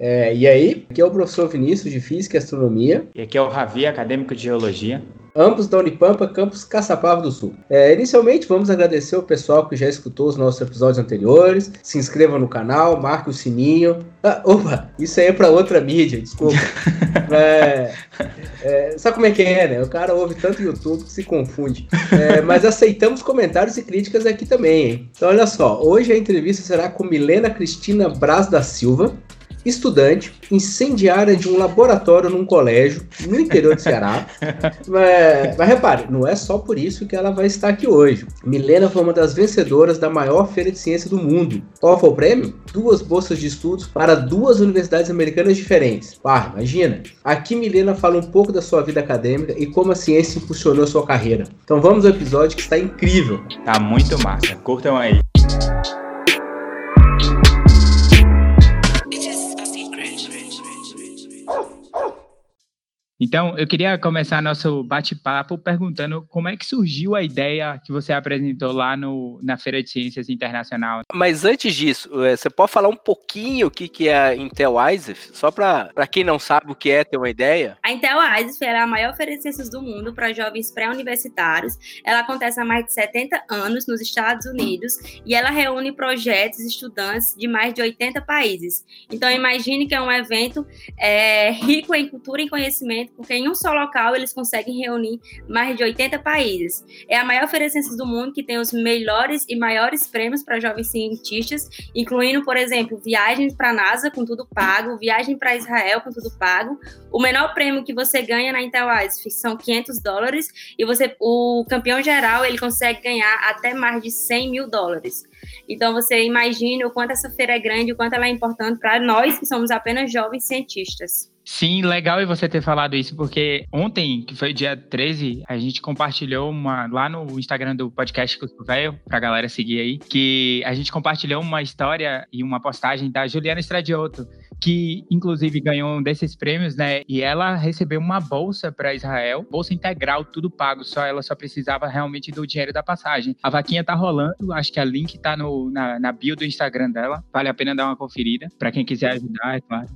É, e aí, aqui é o professor Vinícius de Física e Astronomia. E aqui é o Ravi, acadêmico de Geologia ambos da Unipampa, campus Caçapava do Sul. É, inicialmente, vamos agradecer o pessoal que já escutou os nossos episódios anteriores. Se inscreva no canal, marque o sininho. Ah, opa, isso aí é para outra mídia, desculpa. é, é, sabe como é que é, né? O cara ouve tanto YouTube que se confunde. É, mas aceitamos comentários e críticas aqui também, hein? Então, olha só, hoje a entrevista será com Milena Cristina Braz da Silva, estudante incendiária de um laboratório num colégio no interior de Ceará. mas, mas repare, não é só por isso que ela vai estar aqui hoje. Milena foi uma das vencedoras da maior feira de ciência do mundo. Qual foi o prêmio? Duas bolsas de estudos para duas universidades americanas diferentes. Ah, imagina! Aqui Milena fala um pouco da sua vida acadêmica e como a ciência impulsionou sua carreira. Então vamos ao episódio que está incrível. Tá muito massa. Curtam aí. Então, eu queria começar nosso bate-papo perguntando como é que surgiu a ideia que você apresentou lá no, na Feira de Ciências Internacional. Mas antes disso, eh, você pode falar um pouquinho o que, que é a Intel ISEF? Só para quem não sabe o que é ter uma ideia? A Intel ISEF é a maior feira de ciências do mundo para jovens pré-universitários. Ela acontece há mais de 70 anos nos Estados Unidos e ela reúne projetos estudantes de mais de 80 países. Então, imagine que é um evento é, rico em cultura e conhecimento porque em um só local eles conseguem reunir mais de 80 países. É a maior feira de ciências do mundo que tem os melhores e maiores prêmios para jovens cientistas, incluindo, por exemplo, viagens para a NASA com tudo pago, viagem para Israel com tudo pago. O menor prêmio que você ganha na Intel ISF são 500 dólares e você, o campeão geral ele consegue ganhar até mais de 100 mil dólares. Então você imagina o quanto essa feira é grande, o quanto ela é importante para nós que somos apenas jovens cientistas. Sim, legal você ter falado isso, porque ontem, que foi dia 13, a gente compartilhou uma lá no Instagram do podcast Cusco Velho, pra galera seguir aí, que a gente compartilhou uma história e uma postagem da Juliana Estradioto, que inclusive ganhou um desses prêmios, né? E ela recebeu uma bolsa para Israel, bolsa integral, tudo pago, só ela só precisava realmente do dinheiro da passagem. A vaquinha tá rolando, acho que a link tá no, na, na bio do Instagram dela, vale a pena dar uma conferida, para quem quiser ajudar, é claro.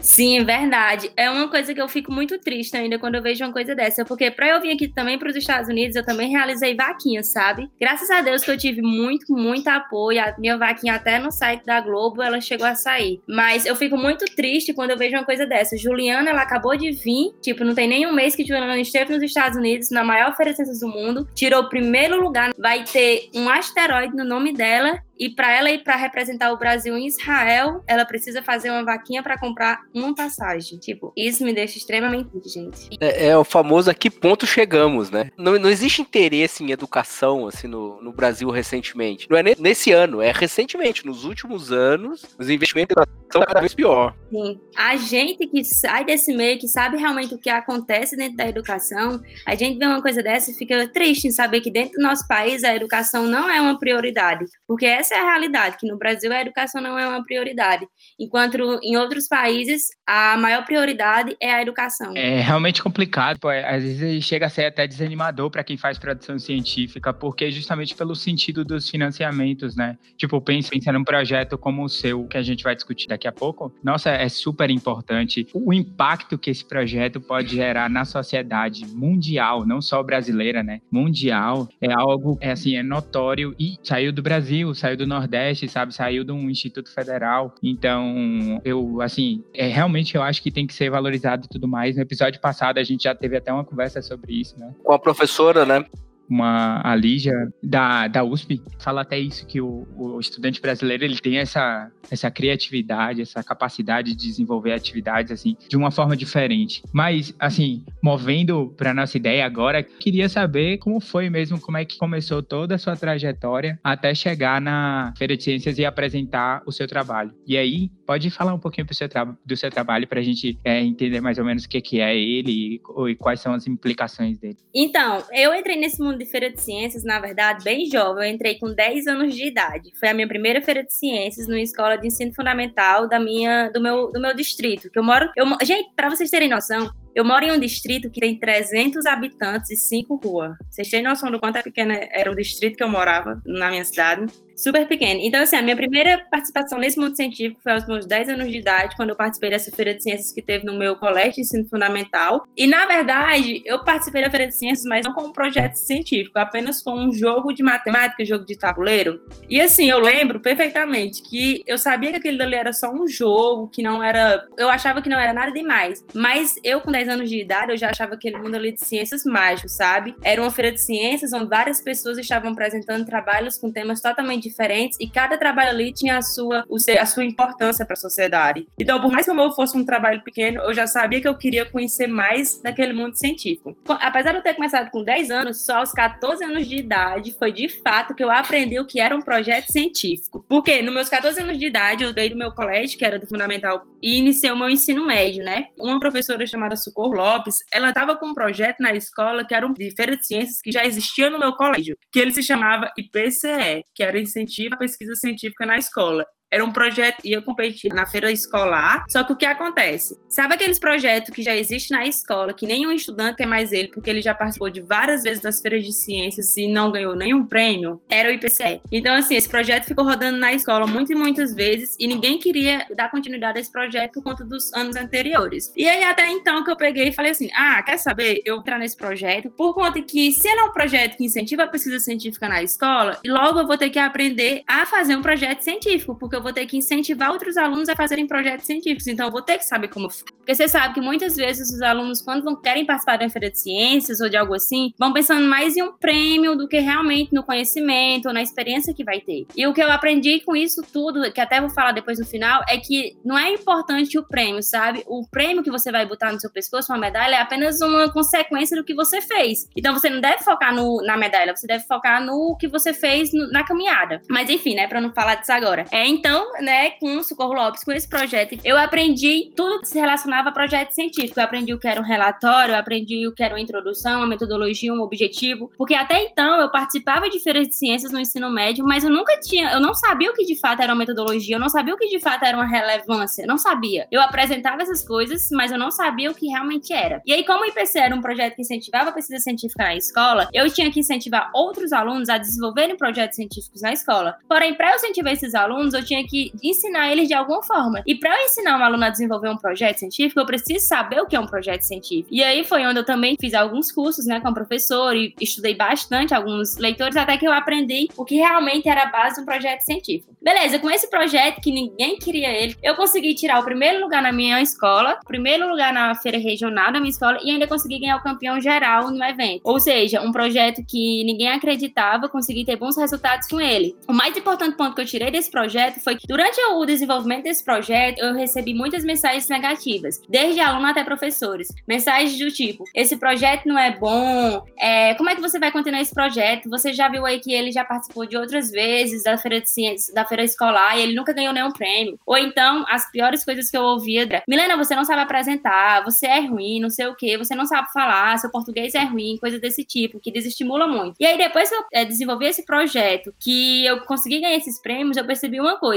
Sim, é verdade. É uma coisa que eu fico muito triste ainda quando eu vejo uma coisa dessa, porque para eu vir aqui também para os Estados Unidos, eu também realizei vaquinhas, sabe? Graças a Deus que eu tive muito, muito apoio. A minha vaquinha até no site da Globo, ela chegou a sair. Mas eu fico muito triste quando eu vejo uma coisa dessa. Juliana, ela acabou de vir, tipo, não tem nenhum mês que Juliana esteve nos Estados Unidos, na maior feira do mundo, tirou o primeiro lugar, vai ter um asteroide no nome dela e para ela ir para representar o Brasil em Israel, ela precisa fazer uma vaquinha para comprar uma passagem. Tipo, isso me deixa extremamente gente. É, é, o famoso a que ponto chegamos, né? Não, não existe interesse em educação, assim, no, no Brasil recentemente. Não é nesse ano, é recentemente. Nos últimos anos, os investimentos em educação estão cada vez pior. Sim. A gente que sai desse meio, que sabe realmente o que acontece dentro da educação, a gente vê uma coisa dessa e fica triste em saber que dentro do nosso país a educação não é uma prioridade. Porque essa essa é a realidade, que no Brasil a educação não é uma prioridade, enquanto em outros países a maior prioridade é a educação. É realmente complicado, pô, às vezes chega a ser até desanimador para quem faz produção científica, porque justamente pelo sentido dos financiamentos, né? Tipo, pensa, pensa num projeto como o seu, que a gente vai discutir daqui a pouco. Nossa, é super importante o impacto que esse projeto pode gerar na sociedade mundial, não só brasileira, né? Mundial, é algo, é assim, é notório e saiu do Brasil, saiu do Nordeste, sabe? Saiu de um instituto federal. Então, eu, assim, é, realmente eu acho que tem que ser valorizado e tudo mais. No episódio passado, a gente já teve até uma conversa sobre isso, né? Com a professora, né? Uma a Lígia da, da USP fala até isso que o, o, estudante brasileiro ele tem essa essa criatividade essa capacidade de desenvolver atividades assim de uma forma diferente. Mas assim movendo para nossa ideia agora queria saber como foi mesmo como é que começou toda a sua trajetória até chegar na feira de ciências e apresentar o seu trabalho. E aí pode falar um pouquinho do seu, do seu trabalho para a gente é, entender mais ou menos o que, que é ele e, e quais são as implicações dele então eu entrei nesse mundo de feira de ciências, na verdade, bem jovem. Eu entrei com 10 anos de idade. Foi a minha primeira feira de ciências numa escola de ensino fundamental da minha, do, meu, do meu distrito. Que eu moro. Eu, gente, para vocês terem noção, eu moro em um distrito que tem 300 habitantes e 5 ruas. Vocês têm noção do quanto é pequeno era o distrito que eu morava na minha cidade? Super pequeno. Então, assim, a minha primeira participação nesse mundo científico foi aos meus 10 anos de idade, quando eu participei dessa feira de ciências que teve no meu colégio de ensino fundamental. E, na verdade, eu participei da feira de ciências, mas não como um projeto científico, apenas com um jogo de matemática, jogo de tabuleiro. E, assim, eu lembro perfeitamente que eu sabia que aquele ali era só um jogo, que não era. Eu achava que não era nada demais. Mas eu, com 10 anos de idade, eu já achava aquele mundo ali de ciências mágico, sabe? Era uma feira de ciências onde várias pessoas estavam apresentando trabalhos com temas totalmente diferentes e cada trabalho ali tinha a sua, a sua importância para a sociedade. Então, por mais que o meu fosse um trabalho pequeno, eu já sabia que eu queria conhecer mais daquele mundo científico. Apesar de eu ter começado com 10 anos, só aos 14 anos de idade foi de fato que eu aprendi o que era um projeto científico. Porque nos meus 14 anos de idade, eu dei do meu colégio, que era do fundamental, e iniciei o meu ensino médio, né? Uma professora chamada Socorro Lopes, ela estava com um projeto na escola que era um de feira de ciências que já existia no meu colégio, que ele se chamava IPCE, que era Incentivo à Pesquisa Científica na Escola. Era um projeto, ia competir na feira escolar. Só que o que acontece? Sabe aqueles projetos que já existem na escola, que nenhum estudante quer mais ele, porque ele já participou de várias vezes das feiras de ciências e não ganhou nenhum prêmio? Era o IPCE. Então, assim, esse projeto ficou rodando na escola muitas e muitas vezes e ninguém queria dar continuidade a esse projeto por conta dos anos anteriores. E aí, até então, que eu peguei e falei assim: ah, quer saber? Eu vou entrar nesse projeto por conta que, se ele é um projeto que incentiva a pesquisa científica na escola, logo eu vou ter que aprender a fazer um projeto científico, porque eu vou ter que incentivar outros alunos a fazerem projetos científicos. Então, eu vou ter que saber como. Porque você sabe que muitas vezes os alunos, quando vão, querem participar de uma feira de ciências ou de algo assim, vão pensando mais em um prêmio do que realmente no conhecimento ou na experiência que vai ter. E o que eu aprendi com isso tudo, que até vou falar depois no final, é que não é importante o prêmio, sabe? O prêmio que você vai botar no seu pescoço, uma medalha, é apenas uma consequência do que você fez. Então, você não deve focar no, na medalha, você deve focar no que você fez no, na caminhada. Mas enfim, né, para não falar disso agora. É, então, né, com o Socorro Lopes, com esse projeto, eu aprendi tudo que se relacionava a projeto científico. Eu aprendi o que era um relatório, eu aprendi o que era uma introdução, uma metodologia, um objetivo, porque até então eu participava de feiras de ciências no ensino médio, mas eu nunca tinha, eu não sabia o que de fato era uma metodologia, eu não sabia o que de fato era uma relevância, não sabia. Eu apresentava essas coisas, mas eu não sabia o que realmente era. E aí, como o IPC era um projeto que incentivava a pesquisa científica na escola, eu tinha que incentivar outros alunos a desenvolverem projetos científicos na escola. Porém, para eu incentivar esses alunos, eu tinha que ensinar eles de alguma forma. E para eu ensinar um aluno a desenvolver um projeto científico, eu preciso saber o que é um projeto científico. E aí foi onde eu também fiz alguns cursos, né, com professor e estudei bastante alguns leitores até que eu aprendi o que realmente era a base de um projeto científico. Beleza, com esse projeto que ninguém queria ele, eu consegui tirar o primeiro lugar na minha escola, primeiro lugar na feira regional da minha escola e ainda consegui ganhar o campeão geral no evento. Ou seja, um projeto que ninguém acreditava, consegui ter bons resultados com ele. O mais importante ponto que eu tirei desse projeto foi que Durante o desenvolvimento desse projeto, eu recebi muitas mensagens negativas, desde aluno até professores. Mensagens do tipo: esse projeto não é bom, é, como é que você vai continuar esse projeto? Você já viu aí que ele já participou de outras vezes da feira de ciências, da feira escolar e ele nunca ganhou nenhum prêmio. Ou então, as piores coisas que eu ouvia era: Milena, você não sabe apresentar, você é ruim, não sei o que, você não sabe falar, seu português é ruim, coisa desse tipo, que desestimula muito. E aí, depois que eu é, desenvolvi esse projeto, que eu consegui ganhar esses prêmios, eu percebi uma coisa: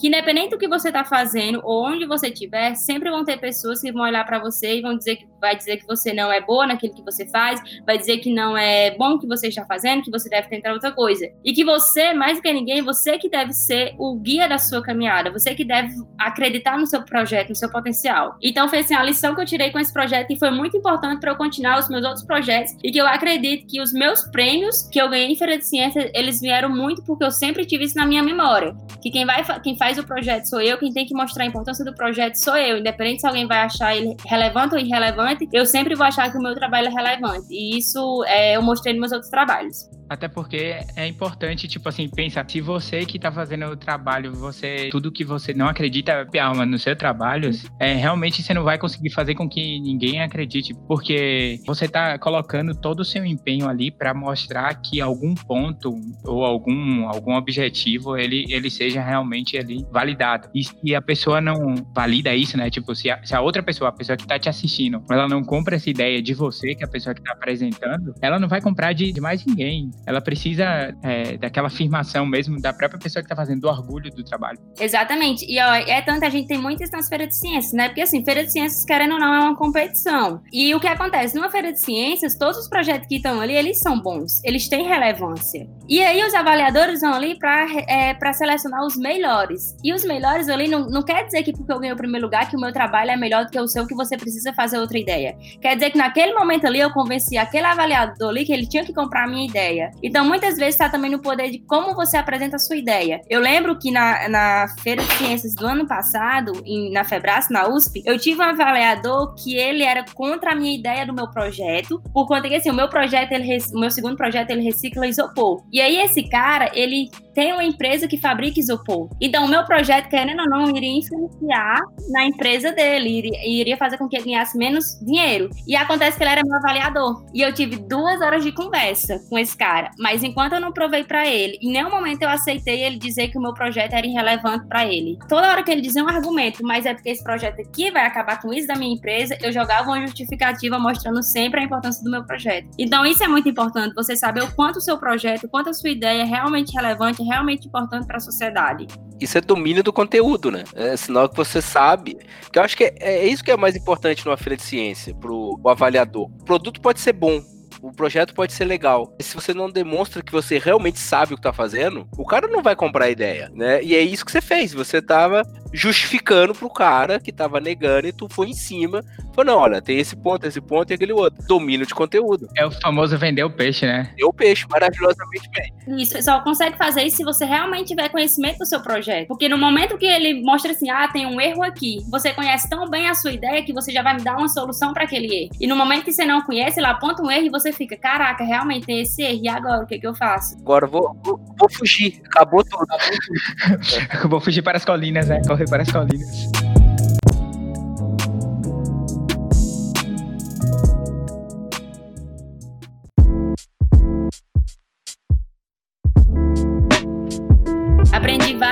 que independente do que você está fazendo ou onde você estiver, sempre vão ter pessoas que vão olhar para você e vão dizer que vai dizer que você não é boa naquilo que você faz, vai dizer que não é bom o que você está fazendo, que você deve tentar outra coisa. E que você, mais que ninguém, você que deve ser o guia da sua caminhada, você que deve acreditar no seu projeto, no seu potencial. Então foi assim, a lição que eu tirei com esse projeto e foi muito importante para eu continuar os meus outros projetos e que eu acredito que os meus prêmios que eu ganhei em Feira de Ciência, eles vieram muito porque eu sempre tive isso na minha memória. Que quem vai quem faz o projeto sou eu, quem tem que mostrar a importância do projeto sou eu, independente se alguém vai achar ele relevante ou irrelevante, eu sempre vou achar que o meu trabalho é relevante. E isso é, eu mostrei nos meus outros trabalhos. Até porque é importante, tipo assim, pensa, se você que tá fazendo o trabalho, você, tudo que você não acredita alma no seu trabalho, é, realmente você não vai conseguir fazer com que ninguém acredite, porque você tá colocando todo o seu empenho ali para mostrar que algum ponto ou algum, algum objetivo ele, ele seja realmente ali validado. E se a pessoa não valida isso, né? Tipo, se a, se a outra pessoa, a pessoa que tá te assistindo, ela não compra essa ideia de você, que é a pessoa que tá apresentando, ela não vai comprar de, de mais ninguém. Ela precisa é, daquela afirmação mesmo da própria pessoa que está fazendo, do orgulho do trabalho. Exatamente. E ó, é tanto a gente tem muitas nas feiras de ciências, né? Porque assim, feira de ciências, querendo ou não, é uma competição. E o que acontece? Numa feira de ciências, todos os projetos que estão ali, eles são bons, eles têm relevância. E aí os avaliadores vão ali para é, selecionar os melhores. E os melhores ali não, não quer dizer que porque eu ganhei o primeiro lugar, que o meu trabalho é melhor do que o seu, que você precisa fazer outra ideia. Quer dizer que naquele momento ali eu convenci aquele avaliador ali que ele tinha que comprar a minha ideia. Então, muitas vezes está também no poder de como você apresenta a sua ideia. Eu lembro que na, na Feira de Ciências do ano passado, em, na Febras, na USP, eu tive um avaliador que ele era contra a minha ideia do meu projeto, por conta que assim, o meu projeto, ele, o meu segundo projeto, ele recicla isopor. E aí esse cara, ele tem uma empresa que fabrica isopor. Então, o meu projeto, querendo ou não, iria influenciar na empresa dele, iria, fazer com que ele ganhasse menos dinheiro. E acontece que ele era meu avaliador. E eu tive duas horas de conversa com esse cara. Mas enquanto eu não provei para ele, em nenhum momento eu aceitei ele dizer que o meu projeto era irrelevante para ele. Toda hora que ele dizia um argumento, mas é porque esse projeto aqui vai acabar com isso da minha empresa, eu jogava uma justificativa mostrando sempre a importância do meu projeto. Então, isso é muito importante, você saber o quanto o seu projeto, quanto a sua ideia é realmente relevante, realmente importante para a sociedade. Isso é domínio do conteúdo, né? É sinal que você sabe. Porque eu acho que é, é isso que é mais importante numa feira de ciência, para o avaliador. O produto pode ser bom, o projeto pode ser legal. Se você não demonstra que você realmente sabe o que tá fazendo, o cara não vai comprar a ideia, né? E é isso que você fez. Você tava justificando pro cara que tava negando e tu foi em cima. Falou, não, olha, tem esse ponto, esse ponto e aquele outro. Domínio de conteúdo. É o famoso vender o peixe, né? Vender o peixe, maravilhosamente bem. Isso, só consegue fazer isso se você realmente tiver conhecimento do seu projeto. Porque no momento que ele mostra assim, ah, tem um erro aqui, você conhece tão bem a sua ideia que você já vai me dar uma solução para aquele erro. E no momento que você não conhece, ele aponta um erro e você fica, caraca, realmente tem esse erro. E agora, o que, que eu faço? Agora vou, vou, vou fugir. Acabou tudo. Acabou tudo. vou fugir para as colinas, né? Correr para as colinas.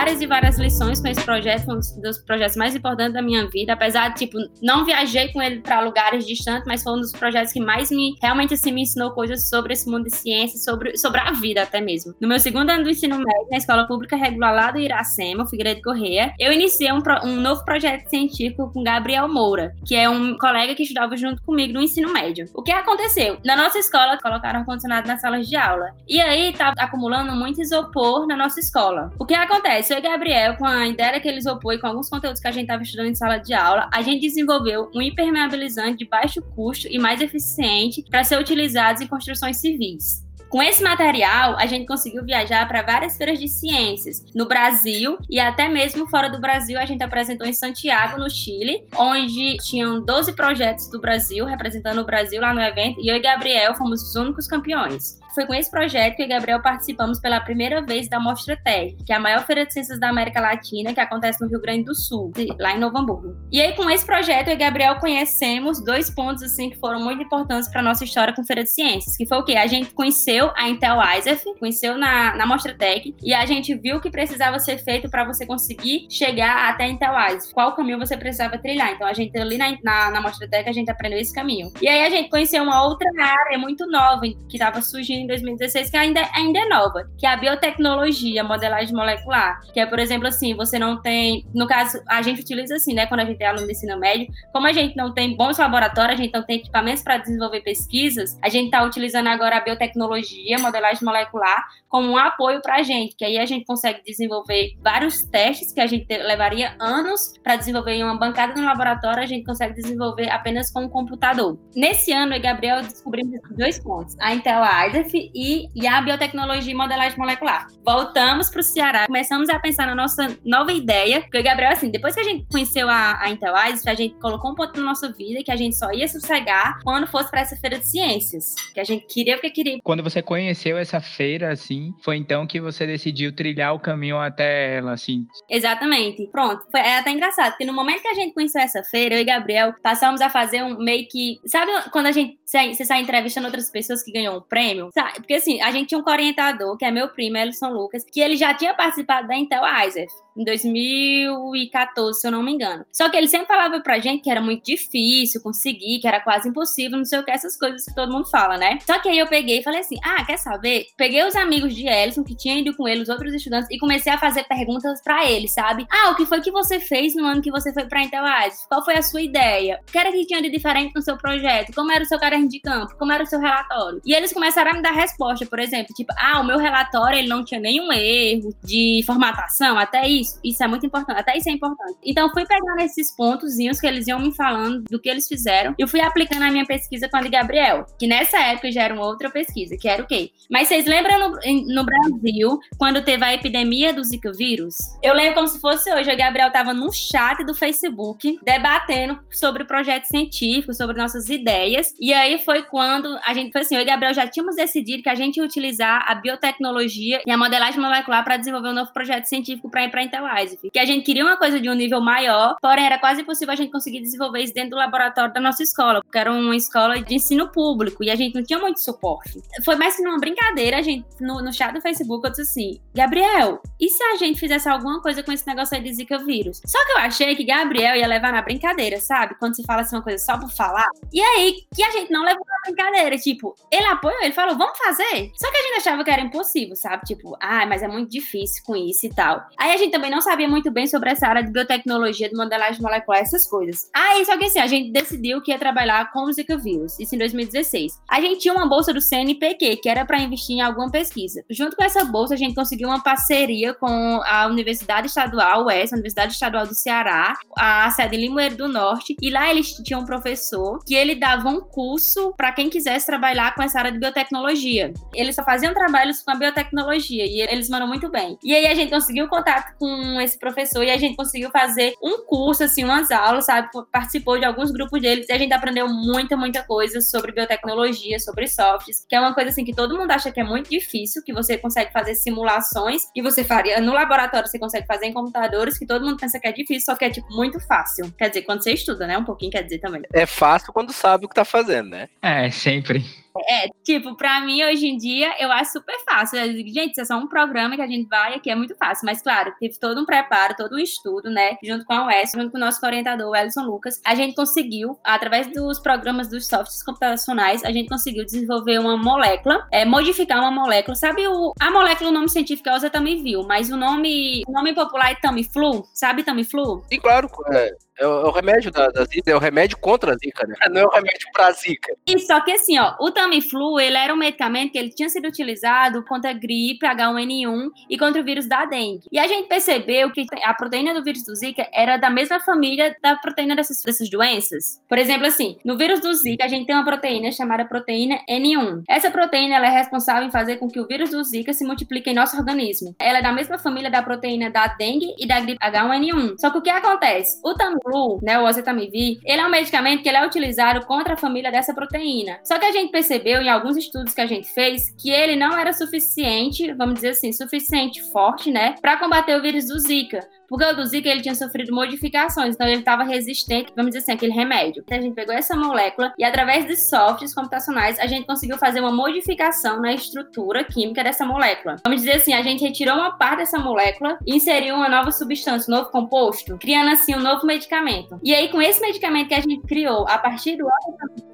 Várias e várias lições com esse projeto, foi um dos projetos mais importantes da minha vida, apesar de, tipo, não viajei com ele para lugares distantes, mas foi um dos projetos que mais me, realmente, assim, me ensinou coisas sobre esse mundo de ciência, sobre, sobre a vida até mesmo. No meu segundo ano do ensino médio, na Escola Pública Regular lá do Iracema, Figueiredo Correia, eu iniciei um, um novo projeto científico com Gabriel Moura, que é um colega que estudava junto comigo no ensino médio. O que aconteceu? Na nossa escola, colocaram ar-condicionado nas salas de aula. E aí, tava acumulando muito isopor na nossa escola. O que acontece? E Gabriel, com a ideia daquele isopor e com alguns conteúdos que a gente estava estudando em sala de aula, a gente desenvolveu um impermeabilizante de baixo custo e mais eficiente para ser utilizado em construções civis. Com esse material, a gente conseguiu viajar para várias feiras de ciências no Brasil e até mesmo fora do Brasil. A gente apresentou em Santiago, no Chile, onde tinham 12 projetos do Brasil representando o Brasil lá no evento e eu e Gabriel fomos os únicos campeões foi com esse projeto que eu e Gabriel participamos pela primeira vez da Mostra Tech, que é a maior feira de ciências da América Latina, que acontece no Rio Grande do Sul, lá em Novo Hamburgo. E aí, com esse projeto, eu e Gabriel conhecemos dois pontos assim que foram muito importantes para nossa história com feira de ciências, que foi o quê? A gente conheceu a Intel ISEF, conheceu na, na Mostra Tech, e a gente viu o que precisava ser feito para você conseguir chegar até a Intel ISEF, qual caminho você precisava trilhar. Então, a gente ali na, na, na Mostra Tech, a gente aprendeu esse caminho. E aí, a gente conheceu uma outra área muito nova que estava surgindo em 2016, que ainda, ainda é nova, que é a biotecnologia, modelagem molecular. Que é, por exemplo, assim, você não tem. No caso, a gente utiliza assim, né? Quando a gente é aluno de ensino médio, como a gente não tem bons laboratórios, a gente não tem equipamentos para desenvolver pesquisas, a gente está utilizando agora a biotecnologia, modelagem molecular, como um apoio para a gente, que aí a gente consegue desenvolver vários testes que a gente levaria anos para desenvolver em uma bancada no laboratório, a gente consegue desenvolver apenas com um computador. Nesse ano, eu e Gabriel descobrimos dois pontos: a Intel ISEF e, e a biotecnologia e modelagem molecular. Voltamos para o Ceará, começamos a pensar na nossa nova ideia, porque o Gabriel, assim, depois que a gente conheceu a, a Intel ISEF, a gente colocou um ponto na nossa vida que a gente só ia sossegar quando fosse para essa feira de ciências, que a gente queria porque queria. Quando você conheceu essa feira, assim, foi então que você decidiu trilhar o caminho até ela, assim? Exatamente. Pronto. Foi é até engraçado, porque no momento que a gente conheceu essa feira, eu e Gabriel passamos a fazer um meio que. Sabe quando a gente você sai entrevistando outras pessoas que ganham um prêmio? Sabe? Porque assim, a gente tinha um orientador, que é meu primo, Elson Lucas, que ele já tinha participado da Intel ISEF. Em 2014, se eu não me engano. Só que ele sempre falava pra gente que era muito difícil conseguir, que era quase impossível, não sei o que, essas coisas que todo mundo fala, né? Só que aí eu peguei e falei assim: ah, quer saber? Peguei os amigos de Ellison, que tinham ido com ele, os outros estudantes, e comecei a fazer perguntas para eles, sabe? Ah, o que foi que você fez no ano que você foi pra Intelis? Qual foi a sua ideia? O que era que tinha de diferente no seu projeto? Como era o seu caderno de campo? Como era o seu relatório? E eles começaram a me dar resposta, por exemplo, tipo, ah, o meu relatório ele não tinha nenhum erro de formatação, até isso. Isso é muito importante, até isso é importante. Então, fui pegando esses pontozinhos que eles iam me falando do que eles fizeram e fui aplicando a minha pesquisa com a de Gabriel, que nessa época já era uma outra pesquisa, que era o quê? Mas vocês lembram no, no Brasil, quando teve a epidemia do Zika vírus? Eu lembro como se fosse hoje, a Gabriel tava num chat do Facebook debatendo sobre o projeto científico, sobre nossas ideias, e aí foi quando a gente foi assim, eu e Gabriel já tínhamos decidido que a gente ia utilizar a biotecnologia e a modelagem molecular para desenvolver um novo projeto científico para ir para a Intelwise, que a gente queria uma coisa de um nível maior, porém era quase impossível a gente conseguir desenvolver isso dentro do laboratório da nossa escola, porque era uma escola de ensino público e a gente não tinha muito suporte. Foi mais que numa brincadeira, a gente no, no chat do Facebook eu disse assim: Gabriel, e se a gente fizesse alguma coisa com esse negócio aí de Zika vírus? Só que eu achei que Gabriel ia levar na brincadeira, sabe? Quando se fala assim uma coisa só por falar. E aí, que a gente não levou na brincadeira. Tipo, ele apoiou, ele falou, vamos fazer. Só que a gente achava que era impossível, sabe? Tipo, ah, mas é muito difícil com isso e tal. Aí a gente também não sabia muito bem sobre essa área de biotecnologia, de modelagem molecular, essas coisas. Aí, só que assim, a gente decidiu que ia trabalhar com o Zika vírus, isso em 2016. A gente tinha uma bolsa do CNPq, que era para investir em alguma pesquisa. Junto com essa bolsa, a gente conseguiu uma parceria com a Universidade Estadual UES, a Universidade Estadual do Ceará, a sede em Limoeiro do Norte, e lá eles tinham um professor que ele dava um curso para quem quisesse trabalhar com essa área de biotecnologia. Eles só faziam trabalhos com a biotecnologia e eles mandam muito bem. E aí a gente conseguiu contato com esse professor e a gente conseguiu fazer um curso, assim, umas aulas, sabe? Participou de alguns grupos deles e a gente aprendeu muita, muita coisa sobre biotecnologia, sobre softs, que é uma coisa assim que todo mundo acha que é muito difícil, que você consegue fazer simulações e você faria no laboratório, você consegue fazer em computadores, que todo mundo pensa que é difícil, só que é tipo muito fácil. Quer dizer, quando você estuda, né? Um pouquinho quer dizer também. É fácil quando sabe o que tá fazendo, né? É, sempre. É, tipo, pra mim, hoje em dia, eu acho super fácil. Digo, gente, isso é só um programa que a gente vai aqui, é muito fácil. Mas, claro, teve todo um preparo, todo um estudo, né? Junto com a UES, junto com o nosso orientador, o Elson Lucas. A gente conseguiu, através dos programas dos softwares computacionais, a gente conseguiu desenvolver uma molécula, é, modificar uma molécula. Sabe o, a molécula, o nome científico é Oseltamivir, mas o nome, o nome popular é Tamiflu? Sabe Tamiflu? Sim, claro. É, é o, é o remédio da, da zika, é o remédio contra a zika, né? Não é o remédio pra zika. E só que assim, ó, o Tamiflu, ele era um medicamento que ele tinha sido utilizado contra a gripe, H1N1 e contra o vírus da dengue. E a gente percebeu que a proteína do vírus do Zika era da mesma família da proteína dessas, dessas doenças. Por exemplo, assim, no vírus do Zika, a gente tem uma proteína chamada proteína N1. Essa proteína ela é responsável em fazer com que o vírus do Zika se multiplique em nosso organismo. Ela é da mesma família da proteína da dengue e da gripe H1N1. Só que o que acontece? O Tamiflu, né, o oseltamivir, ele é um medicamento que ele é utilizado contra a família dessa proteína. Só que a gente percebeu em alguns estudos que a gente fez que ele não era suficiente, vamos dizer assim, suficiente forte, né, para combater o vírus do Zika. Porque o do Zika ele tinha sofrido modificações, então ele estava resistente, vamos dizer assim, aquele remédio. Então a gente pegou essa molécula e através de softwares computacionais a gente conseguiu fazer uma modificação na estrutura química dessa molécula. Vamos dizer assim, a gente retirou uma parte dessa molécula e inseriu uma nova substância, um novo composto, criando assim um novo medicamento. E aí com esse medicamento que a gente criou a partir do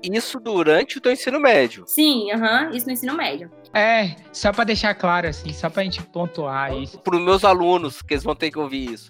isso durante o teu ensino médio. Sim, aham, uhum, isso no ensino médio. É, só para deixar claro assim, só pra gente pontuar isso. Para os meus alunos, que eles vão ter que ouvir isso.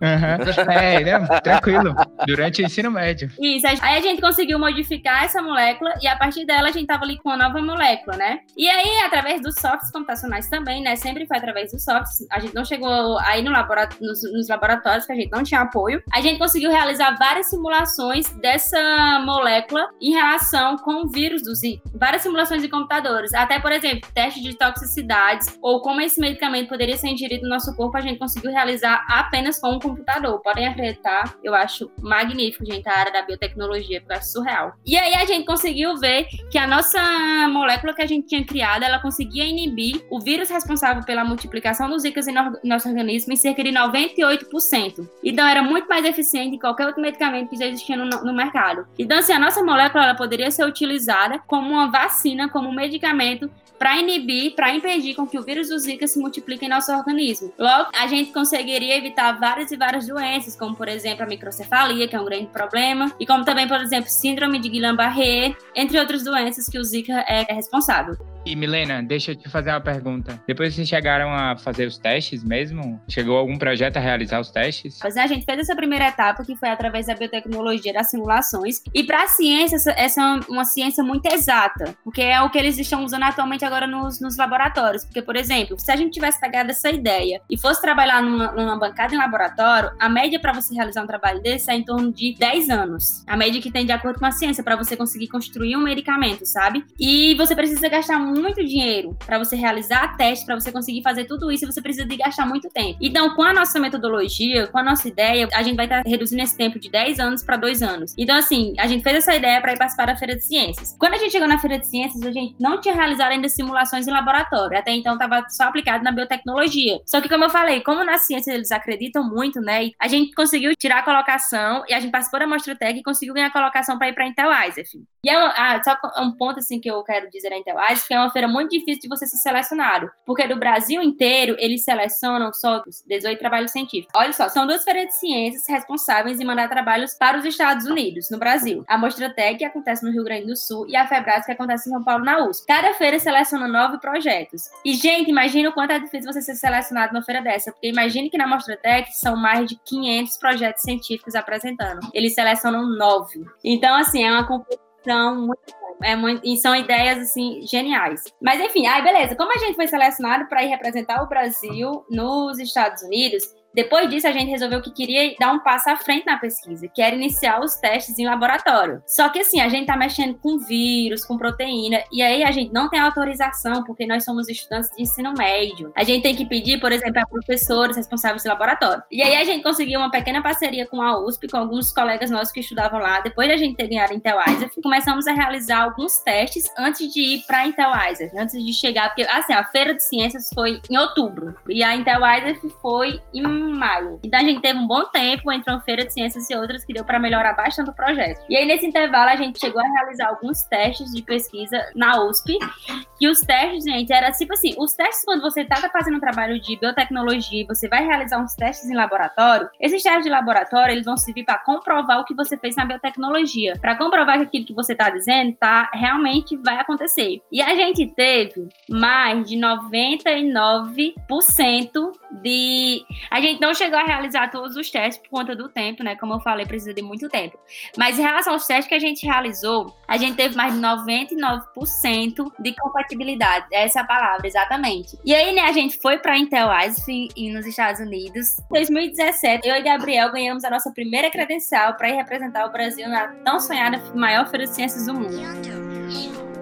Uhum. É, né? tranquilo. Durante o ensino médio. Isso. Aí a gente conseguiu modificar essa molécula e a partir dela a gente tava ali com uma nova molécula, né? E aí, através dos softs computacionais também, né? Sempre foi através dos softs. A gente não chegou aí no laboratório, nos, nos laboratórios, que a gente não tinha apoio. A gente conseguiu realizar várias simulações dessa molécula em relação com o vírus do Zika. Várias simulações de computadores. Até, por exemplo, teste de toxicidades ou como esse medicamento poderia ser ingerido no nosso corpo, a gente conseguiu realizar apenas com um computador. Podem acreditar, eu acho magnífico, gente, a área da biotecnologia, porque eu surreal. E aí a gente conseguiu ver que a nossa molécula que a gente tinha criado, ela conseguia inibir o vírus responsável pela multiplicação dos zika em nosso organismo em cerca de 98%. Então era muito mais eficiente que qualquer outro medicamento que já existia no, no mercado. Então, assim, a nossa molécula ela poderia ser utilizada como uma vacina, como um medicamento para inibir, para impedir com que o vírus do Zika se multiplique em nosso organismo. Logo, a gente conseguiria evitar várias e várias doenças, como por exemplo a microcefalia, que é um grande problema, e como também, por exemplo, síndrome de Guillain-Barré, entre outras doenças que o Zika é responsável. E Milena, deixa eu te fazer uma pergunta. Depois vocês chegaram a fazer os testes mesmo? Chegou algum projeto a realizar os testes? Pois é, a gente fez essa primeira etapa, que foi através da biotecnologia das simulações. E para a ciência, essa é uma ciência muito exata, porque é o que eles estão usando atualmente agora nos, nos laboratórios. Porque, por exemplo, se a gente tivesse pegado essa ideia e fosse trabalhar numa, numa bancada em laboratório, a média para você realizar um trabalho desse é em torno de 10 anos. A média que tem de acordo com a ciência, para você conseguir construir um medicamento, sabe? E você precisa gastar muito dinheiro para você realizar testes, para você conseguir fazer tudo isso, você precisa de gastar muito tempo. Então, com a nossa metodologia, com a nossa ideia, a gente vai estar tá reduzindo esse tempo de 10 anos para 2 anos. Então, assim, a gente fez essa ideia para ir participar da Feira de Ciências. Quando a gente chegou na Feira de Ciências, a gente não tinha realizado ainda simulações em laboratório. Até então, estava só aplicado na biotecnologia. Só que, como eu falei, como na ciência eles acreditam muito, né? A gente conseguiu tirar a colocação e a gente participou da Mostra Tech e conseguiu ganhar a colocação para ir para a Intel Isaac. E é ah, só um ponto assim que eu quero dizer da Intel Isaac, que é uma feira muito difícil de você ser selecionado, porque do Brasil inteiro eles selecionam só 18 trabalhos científicos. Olha só, são duas feiras de ciências responsáveis em mandar trabalhos para os Estados Unidos, no Brasil. A Mostra Tech, que acontece no Rio Grande do Sul, e a Febras, que acontece em São Paulo, na USP. Cada feira seleciona nove projetos. E, gente, imagina o quanto é difícil você ser selecionado numa feira dessa, porque imagine que na Mostra Tech são mais de 500 projetos científicos apresentando. Eles selecionam nove. Então, assim, é uma competição muito é muito, e são ideias, assim, geniais. Mas, enfim, aí, beleza. Como a gente foi selecionado para ir representar o Brasil nos Estados Unidos, depois disso, a gente resolveu que queria dar um passo à frente na pesquisa, que era iniciar os testes em laboratório. Só que assim, a gente tá mexendo com vírus, com proteína, e aí a gente não tem autorização, porque nós somos estudantes de ensino médio. A gente tem que pedir, por exemplo, a professores responsáveis do laboratório. E aí a gente conseguiu uma pequena parceria com a USP, com alguns colegas nossos que estudavam lá. Depois da gente ter ganhado a Intel Isaac, começamos a realizar alguns testes antes de ir para a Intel Isaac, antes de chegar, porque assim, a feira de ciências foi em outubro, e a Intel Isaac foi em maio. Então a gente teve um bom tempo entre uma feira de ciências e outras que deu para melhorar bastante o projeto. E aí nesse intervalo a gente chegou a realizar alguns testes de pesquisa na USP. E os testes, gente, era tipo assim, os testes quando você está fazendo um trabalho de biotecnologia, você vai realizar uns testes em laboratório, esses testes de laboratório, eles vão servir para comprovar o que você fez na biotecnologia, para comprovar que aquilo que você está dizendo tá realmente vai acontecer. E a gente teve mais de 99% de a gente não chegou a realizar todos os testes por conta do tempo, né? Como eu falei, precisa de muito tempo. Mas em relação aos testes que a gente realizou, a gente teve mais de 99% de compatibilidade. Essa é a palavra, exatamente. E aí, né, a gente foi para a Intel Isaac nos Estados Unidos. Em 2017, eu e Gabriel ganhamos a nossa primeira credencial para ir representar o Brasil na tão sonhada maior feira de ciências do mundo.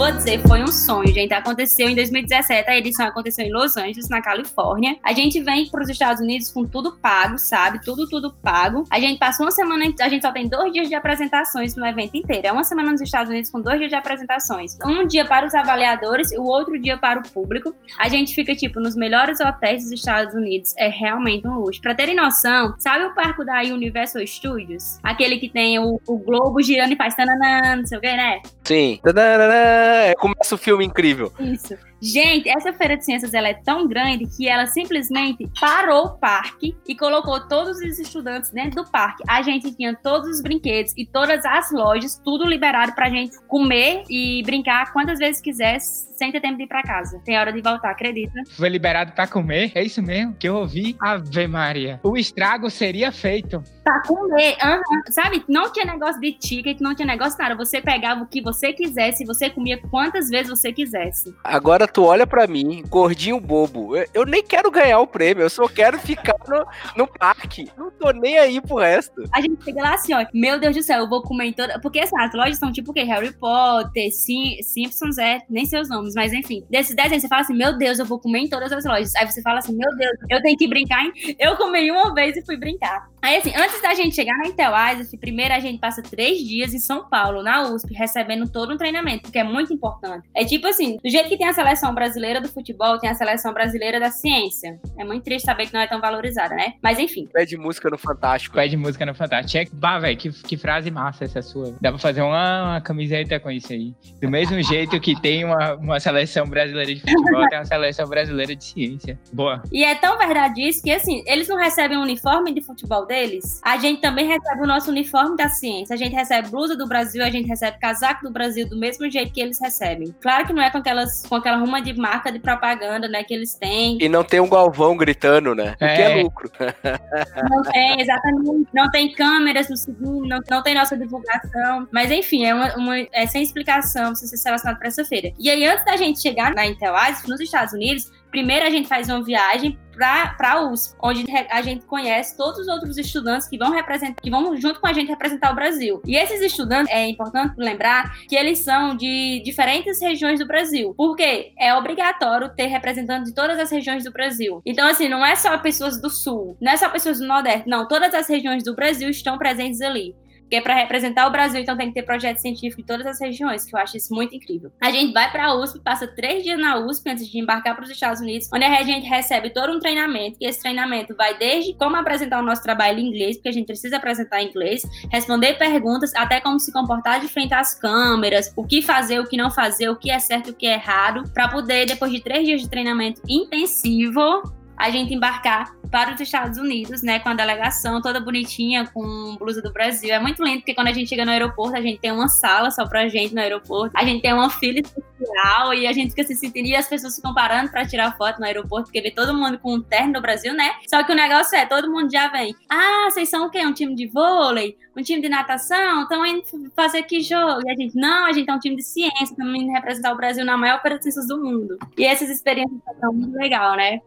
Vou dizer, foi um sonho, gente. Aconteceu em 2017, a edição aconteceu em Los Angeles, na Califórnia. A gente vem para os Estados Unidos com tudo pago, sabe? Tudo, tudo pago. A gente passou uma semana, a gente só tem dois dias de apresentações no evento inteiro. É uma semana nos Estados Unidos com dois dias de apresentações. Um dia para os avaliadores e o outro dia para o público. A gente fica, tipo, nos melhores hotéis dos Estados Unidos. É realmente um luxo. Pra terem noção, sabe o parque da Universal Studios? Aquele que tem o, o globo girando e faz tananã, não sei o que, né? Sim. Tananã. É, começa o filme incrível. Isso. Gente, essa feira de ciências ela é tão grande que ela simplesmente parou o parque e colocou todos os estudantes dentro do parque. A gente tinha todos os brinquedos e todas as lojas, tudo liberado pra gente comer e brincar quantas vezes quisesse sem ter tempo de ir pra casa. Tem hora de voltar, acredita? Foi liberado pra comer? É isso mesmo que eu ouvi? Ave Maria. O estrago seria feito. Pra comer, uhum. sabe? Não tinha negócio de ticket, não tinha negócio nada. Você pegava o que você quisesse, você comia quantas vezes você quisesse. Agora tu olha para mim, gordinho bobo. Eu, eu, nem quero ganhar o prêmio, eu só quero ficar no, no parque. Não tô nem aí pro resto. A gente chega lá assim, ó, meu Deus do céu, eu vou comer em toda. Porque assim, as lojas são tipo o quê? Harry Potter, Sim, Simpsons, é, nem seus nomes, mas enfim. Desses desenhos, você fala assim, meu Deus, eu vou comer em todas as lojas. Aí você fala assim, meu Deus, eu tenho que brincar. Hein? Eu comi uma vez e fui brincar. Aí assim, antes da gente chegar na Intel Isaac, primeiro a gente passa três dias em São Paulo, na USP, recebendo todo um treinamento, porque é muito importante. É tipo assim, do jeito que tem a seleção brasileira do futebol, tem a seleção brasileira da ciência. É muito triste saber que não é tão valorizada, né? Mas enfim. Pede música no Fantástico. Pede música no Fantástico. Bah, velho, que, que frase massa essa sua. Dá pra fazer uma, uma camiseta com isso aí. Do mesmo jeito que tem uma, uma seleção brasileira de futebol, tem uma seleção brasileira de ciência. Boa. E é tão verdade isso que, assim, eles não recebem um uniforme de futebol deles, a gente também recebe o nosso uniforme da ciência. A gente recebe blusa do Brasil, a gente recebe casaco do Brasil do mesmo jeito que eles recebem. Claro que não é com aquelas com aquela ruma de marca de propaganda, né, que eles têm. E não tem um Galvão gritando, né? É. Que é lucro. Não tem, exatamente. Não tem câmeras no segundo, não, não tem nossa divulgação. Mas enfim, é, uma, uma é sem explicação você ser selecionado para essa feira. E aí, antes da gente chegar na Intel nos Estados Unidos, Primeiro a gente faz uma viagem para a USP, onde a gente conhece todos os outros estudantes que vão representar, que vão junto com a gente representar o Brasil. E esses estudantes, é importante lembrar que eles são de diferentes regiões do Brasil, porque é obrigatório ter representantes de todas as regiões do Brasil. Então, assim, não é só pessoas do Sul, não é só pessoas do Nordeste, não, todas as regiões do Brasil estão presentes ali que é para representar o Brasil, então tem que ter projeto científico em todas as regiões, que eu acho isso muito incrível. A gente vai para a USP, passa três dias na USP antes de embarcar para os Estados Unidos, onde a gente recebe todo um treinamento, e esse treinamento vai desde como apresentar o nosso trabalho em inglês, porque a gente precisa apresentar em inglês, responder perguntas, até como se comportar de frente às câmeras, o que fazer, o que não fazer, o que é certo o que é errado, para poder, depois de três dias de treinamento intensivo, a gente embarcar para os Estados Unidos, né, com a delegação toda bonitinha, com blusa do Brasil. É muito lindo, porque quando a gente chega no aeroporto, a gente tem uma sala só pra gente no aeroporto, a gente tem uma fila especial e a gente fica se sentindo e as pessoas ficam parando para tirar foto no aeroporto, porque vê todo mundo com um terno do Brasil, né? Só que o negócio é, todo mundo já vem. Ah, vocês são o quê? Um time de vôlei? Um time de natação? Estão indo fazer que jogo? E a gente, não, a gente é um time de ciência, estamos indo representar o Brasil na maior operação do mundo. E essas experiências são muito legal, né?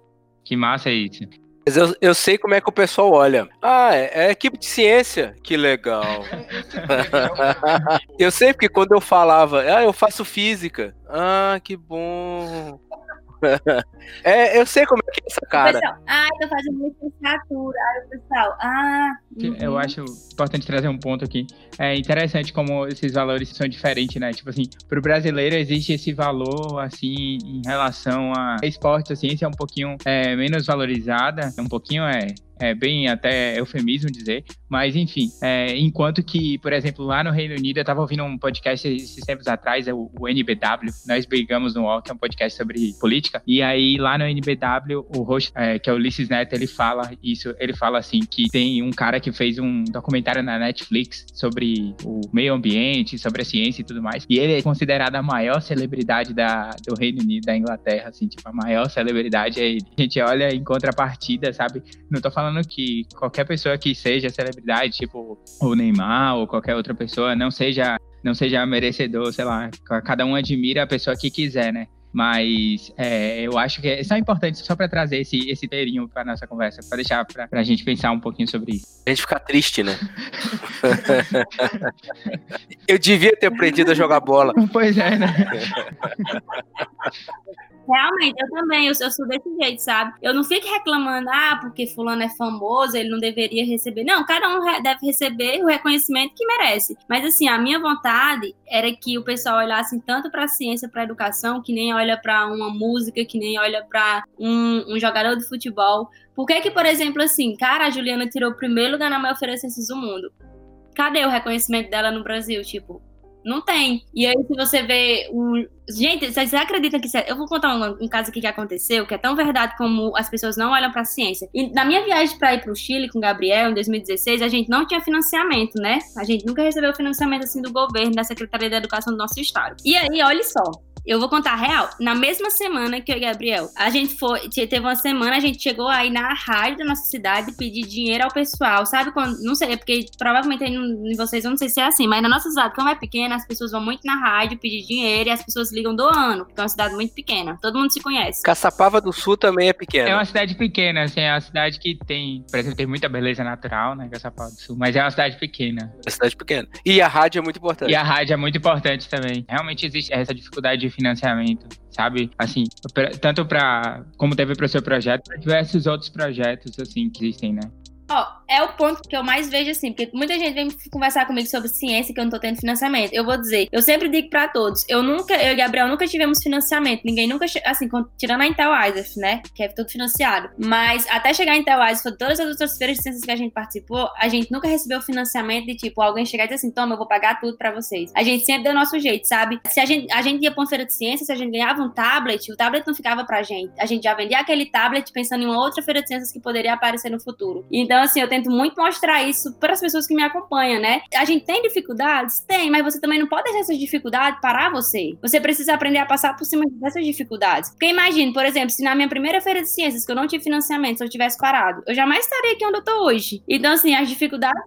Que massa isso. Mas eu, eu sei como é que o pessoal olha. Ah, é, é equipe de ciência. Que legal. eu sei porque quando eu falava, ah, eu faço física. Ah, que bom. é, eu sei como é que é essa cara. Pessoal, ah, tô fazendo licenciatura. Aí o pessoal, ah. Uhum. Eu acho importante trazer um ponto aqui. É interessante como esses valores são diferentes, né? Tipo assim, pro brasileiro existe esse valor, assim, em relação a esporte, a ciência é um pouquinho é, menos valorizada, um pouquinho é é bem até eufemismo dizer, mas enfim, é, enquanto que, por exemplo, lá no Reino Unido, eu estava ouvindo um podcast esses tempos atrás, é o, o, NBW, nós brigamos no UOL, que é um podcast sobre política, e aí lá no NBW, o host, é, que é o Ulisses Neto, ele fala isso, ele fala assim, que tem um cara que fez um documentário na Netflix sobre o meio ambiente, sobre a ciência e tudo mais, e ele é considerado a maior celebridade da, do Reino Unido, da Inglaterra, assim, tipo, a maior celebridade é ele. A gente olha em contrapartida, sabe, não tô falando falando que qualquer pessoa que seja celebridade, tipo o Neymar ou qualquer outra pessoa, não seja, não seja merecedor, sei lá, cada um admira a pessoa que quiser, né? Mas é, eu acho que é só importante só para trazer esse, esse teirinho para nossa conversa, para deixar para a gente pensar um pouquinho sobre isso. A gente ficar triste, né? eu devia ter aprendido a jogar bola. Pois é, né? Realmente, eu também, eu, sou desse jeito, sabe? Eu não fico reclamando, ah, porque fulano é famoso, ele não deveria receber. Não, cada um deve receber o reconhecimento que merece. Mas assim, a minha vontade era que o pessoal olhasse tanto para a ciência, para a educação, que nem olha para uma música, que nem olha para um, um, jogador de futebol. Por que que, por exemplo, assim, cara, a Juliana tirou o primeiro lugar na maior oferência do mundo. Cadê o reconhecimento dela no Brasil? Tipo, não tem. E aí, se você vê um. Gente, vocês acreditam que. Eu vou contar um, um, caso aqui que aconteceu, que é tão verdade como as pessoas não olham para a ciência. E na minha viagem para ir para o Chile com o Gabriel, em 2016, a gente não tinha financiamento, né? A gente nunca recebeu financiamento assim do governo, da Secretaria da Educação do nosso estado. E aí, olha só. Eu vou contar a real. Na mesma semana que eu e Gabriel, a gente foi, teve uma semana, a gente chegou aí na rádio da nossa cidade pedir dinheiro ao pessoal. Sabe quando, não sei, é porque provavelmente aí em vocês, eu não sei se é assim, mas na nossa cidade, como é pequena, as pessoas vão muito na rádio pedir dinheiro e as pessoas ligam doando, porque é uma cidade muito pequena. Todo mundo se conhece. Caçapava do Sul também é pequena. É uma cidade pequena, assim, é uma cidade que tem, por exemplo, tem muita beleza natural, né, Caçapava do Sul, mas é uma cidade pequena. É uma cidade pequena. E a rádio é muito importante. E a rádio é muito importante também. Realmente existe essa dificuldade de financiamento, sabe? Assim, pra, tanto para como teve para o seu projeto, para diversos outros projetos assim que existem, né? Ó, é o ponto que eu mais vejo assim, porque muita gente vem conversar comigo sobre ciência que eu não tô tendo financiamento. Eu vou dizer, eu sempre digo para todos, eu nunca, eu e Gabriel nunca tivemos financiamento, ninguém nunca, assim, tirando a Intel Isaac, né, que é tudo financiado. Mas até chegar a Intel Isaac, todas as outras feiras de ciências que a gente participou, a gente nunca recebeu financiamento de tipo, alguém chegar e dizer assim, toma, eu vou pagar tudo para vocês. A gente sempre deu nosso jeito, sabe? Se a gente, a gente ia pra uma feira de ciências, se a gente ganhava um tablet, o tablet não ficava pra gente. A gente já vendia aquele tablet pensando em uma outra feira de ciências que poderia aparecer no futuro. Então, assim, eu tento muito mostrar isso para as pessoas que me acompanham, né? A gente tem dificuldades? Tem, mas você também não pode deixar essas dificuldades parar você. Você precisa aprender a passar por cima dessas dificuldades. Porque imagine, por exemplo, se na minha primeira feira de ciências, que eu não tive financiamento, se eu tivesse parado, eu jamais estaria aqui onde eu tô hoje. Então, assim, as dificuldades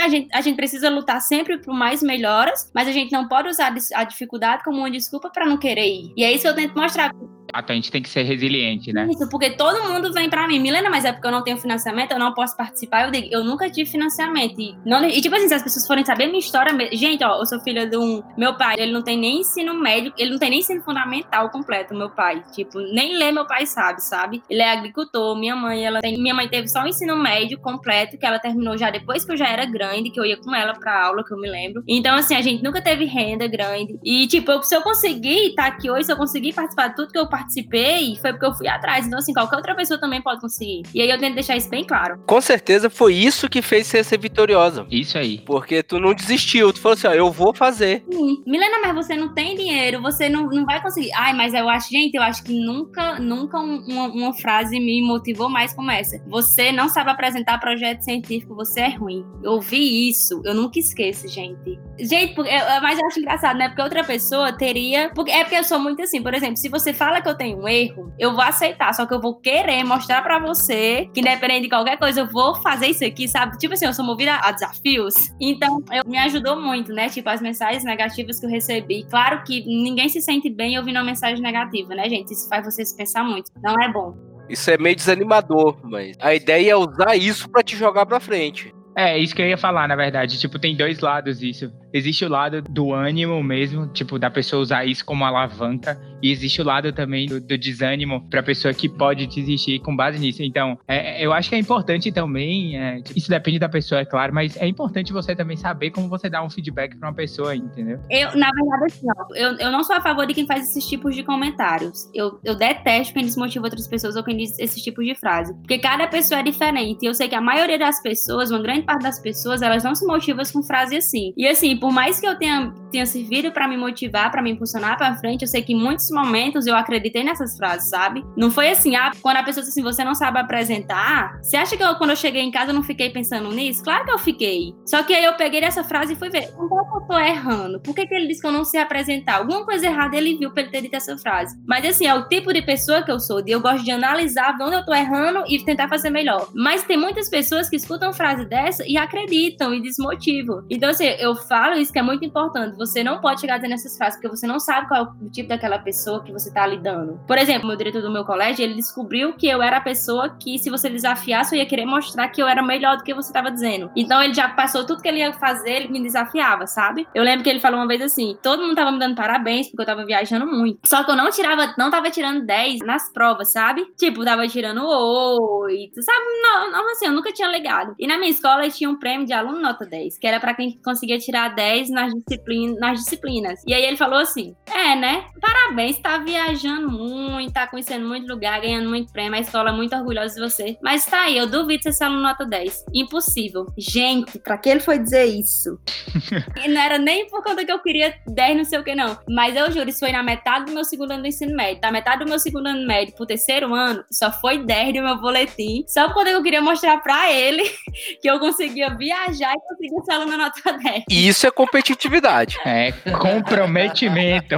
a gente, a gente precisa lutar sempre por mais melhoras, mas a gente não pode usar a dificuldade como uma desculpa para não querer ir. E é isso que eu tento mostrar a gente tem que ser resiliente, né? Isso, porque todo mundo vem pra mim, Milena, mas é porque eu não tenho financiamento, eu não posso participar. Eu digo, eu nunca tive financiamento. E, não, e tipo assim, se as pessoas forem saber minha história, gente, ó, eu sou filha de um. Meu pai, ele não tem nem ensino médio, ele não tem nem ensino fundamental completo, meu pai. Tipo, nem ler meu pai sabe, sabe? Ele é agricultor, minha mãe, ela tem. Minha mãe teve só o ensino médio completo, que ela terminou já depois que eu já era grande, que eu ia com ela pra aula, que eu me lembro. Então, assim, a gente nunca teve renda grande. E, tipo, se eu conseguir estar tá aqui hoje, se eu conseguir participar de tudo que eu participei, foi porque eu fui atrás. Então, assim, qualquer outra pessoa também pode conseguir. E aí eu tento deixar isso bem claro. Com certeza foi isso que fez você ser vitoriosa. Isso aí. Porque tu não desistiu, tu falou assim, ó, eu vou fazer. Sim. Milena, mas você não tem dinheiro, você não, não vai conseguir. Ai, mas eu acho, gente, eu acho que nunca, nunca uma, uma frase me motivou mais como essa. Você não sabe apresentar projeto científico, você é ruim. Eu ouvi isso, eu nunca esqueço, gente. Gente, porque, mas eu acho engraçado, né? Porque outra pessoa teria. Porque, é porque eu sou muito assim, por exemplo, se você fala que eu tenho um erro, eu vou aceitar, só que eu vou querer mostrar para você que, independente de qualquer coisa, eu vou fazer isso aqui, sabe? Tipo assim, eu sou movida a desafios. Então, eu, me ajudou muito, né? Tipo, as mensagens negativas que eu recebi. Claro que ninguém se sente bem ouvindo uma mensagem negativa, né, gente? Isso faz vocês pensar muito. Não é bom. Isso é meio desanimador, mas a ideia é usar isso para te jogar para frente. É, isso que eu ia falar, na verdade. Tipo, tem dois lados isso. Existe o lado do ânimo mesmo, tipo, da pessoa usar isso como alavanca. E existe o lado também do, do desânimo pra pessoa que pode desistir com base nisso. Então, é, eu acho que é importante também. É, isso depende da pessoa, é claro, mas é importante você também saber como você dá um feedback pra uma pessoa, entendeu? Eu, na verdade, assim, eu, eu não sou a favor de quem faz esses tipos de comentários. Eu, eu detesto quem desmotiva outras pessoas ou quem diz esses tipos de frase. Porque cada pessoa é diferente. E eu sei que a maioria das pessoas, uma grande parte das pessoas, elas não se motivam com frase assim. E assim, por mais que eu tenha, tenha servido para me motivar, para me impulsionar para frente, eu sei que em muitos momentos eu acreditei nessas frases, sabe? Não foi assim, ah, quando a pessoa disse assim, você não sabe apresentar, você acha que eu, quando eu cheguei em casa, eu não fiquei pensando nisso? Claro que eu fiquei. Só que aí eu peguei essa frase e fui ver, que eu tô errando? Por que, que ele disse que eu não sei apresentar? Alguma coisa errada ele viu pra ele ter dito essa frase. Mas assim, é o tipo de pessoa que eu sou, de eu gosto de analisar onde eu tô errando e tentar fazer melhor. Mas tem muitas pessoas que escutam frase dessa e acreditam e desmotivam. Então, assim, eu falo isso que é muito importante. Você não pode chegar dizendo essas frases, porque você não sabe qual é o tipo daquela pessoa que você tá lidando. Por exemplo, meu diretor do meu colégio, ele descobriu que eu era a pessoa que, se você desafiasse, eu ia querer mostrar que eu era melhor do que você tava dizendo. Então, ele já passou tudo que ele ia fazer, ele me desafiava, sabe? Eu lembro que ele falou uma vez assim: todo mundo tava me dando parabéns, porque eu tava viajando muito. Só que eu não tirava, não tava tirando 10 nas provas, sabe? Tipo, tava tirando 8, sabe? Não, não assim, eu nunca tinha legado. E na minha escola tinha um prêmio de aluno nota 10, que era para quem conseguia tirar 10 nas, disciplina, nas disciplinas. E aí ele falou assim: É, né? Parabéns, tá viajando muito, tá conhecendo muito lugar, ganhando muito prêmio, a escola é muito orgulhosa de você. Mas tá aí, eu duvido se esse aluno nota 10. Impossível. Gente, pra que ele foi dizer isso? e não era nem por conta que eu queria 10, não sei o que, não. Mas eu juro, isso foi na metade do meu segundo ano do ensino médio. Da metade do meu segundo ano médio pro terceiro ano, só foi 10 do meu boletim. Só por eu queria mostrar pra ele que eu conseguia viajar e conseguia ser aluno nota 10. E isso é competitividade. É comprometimento.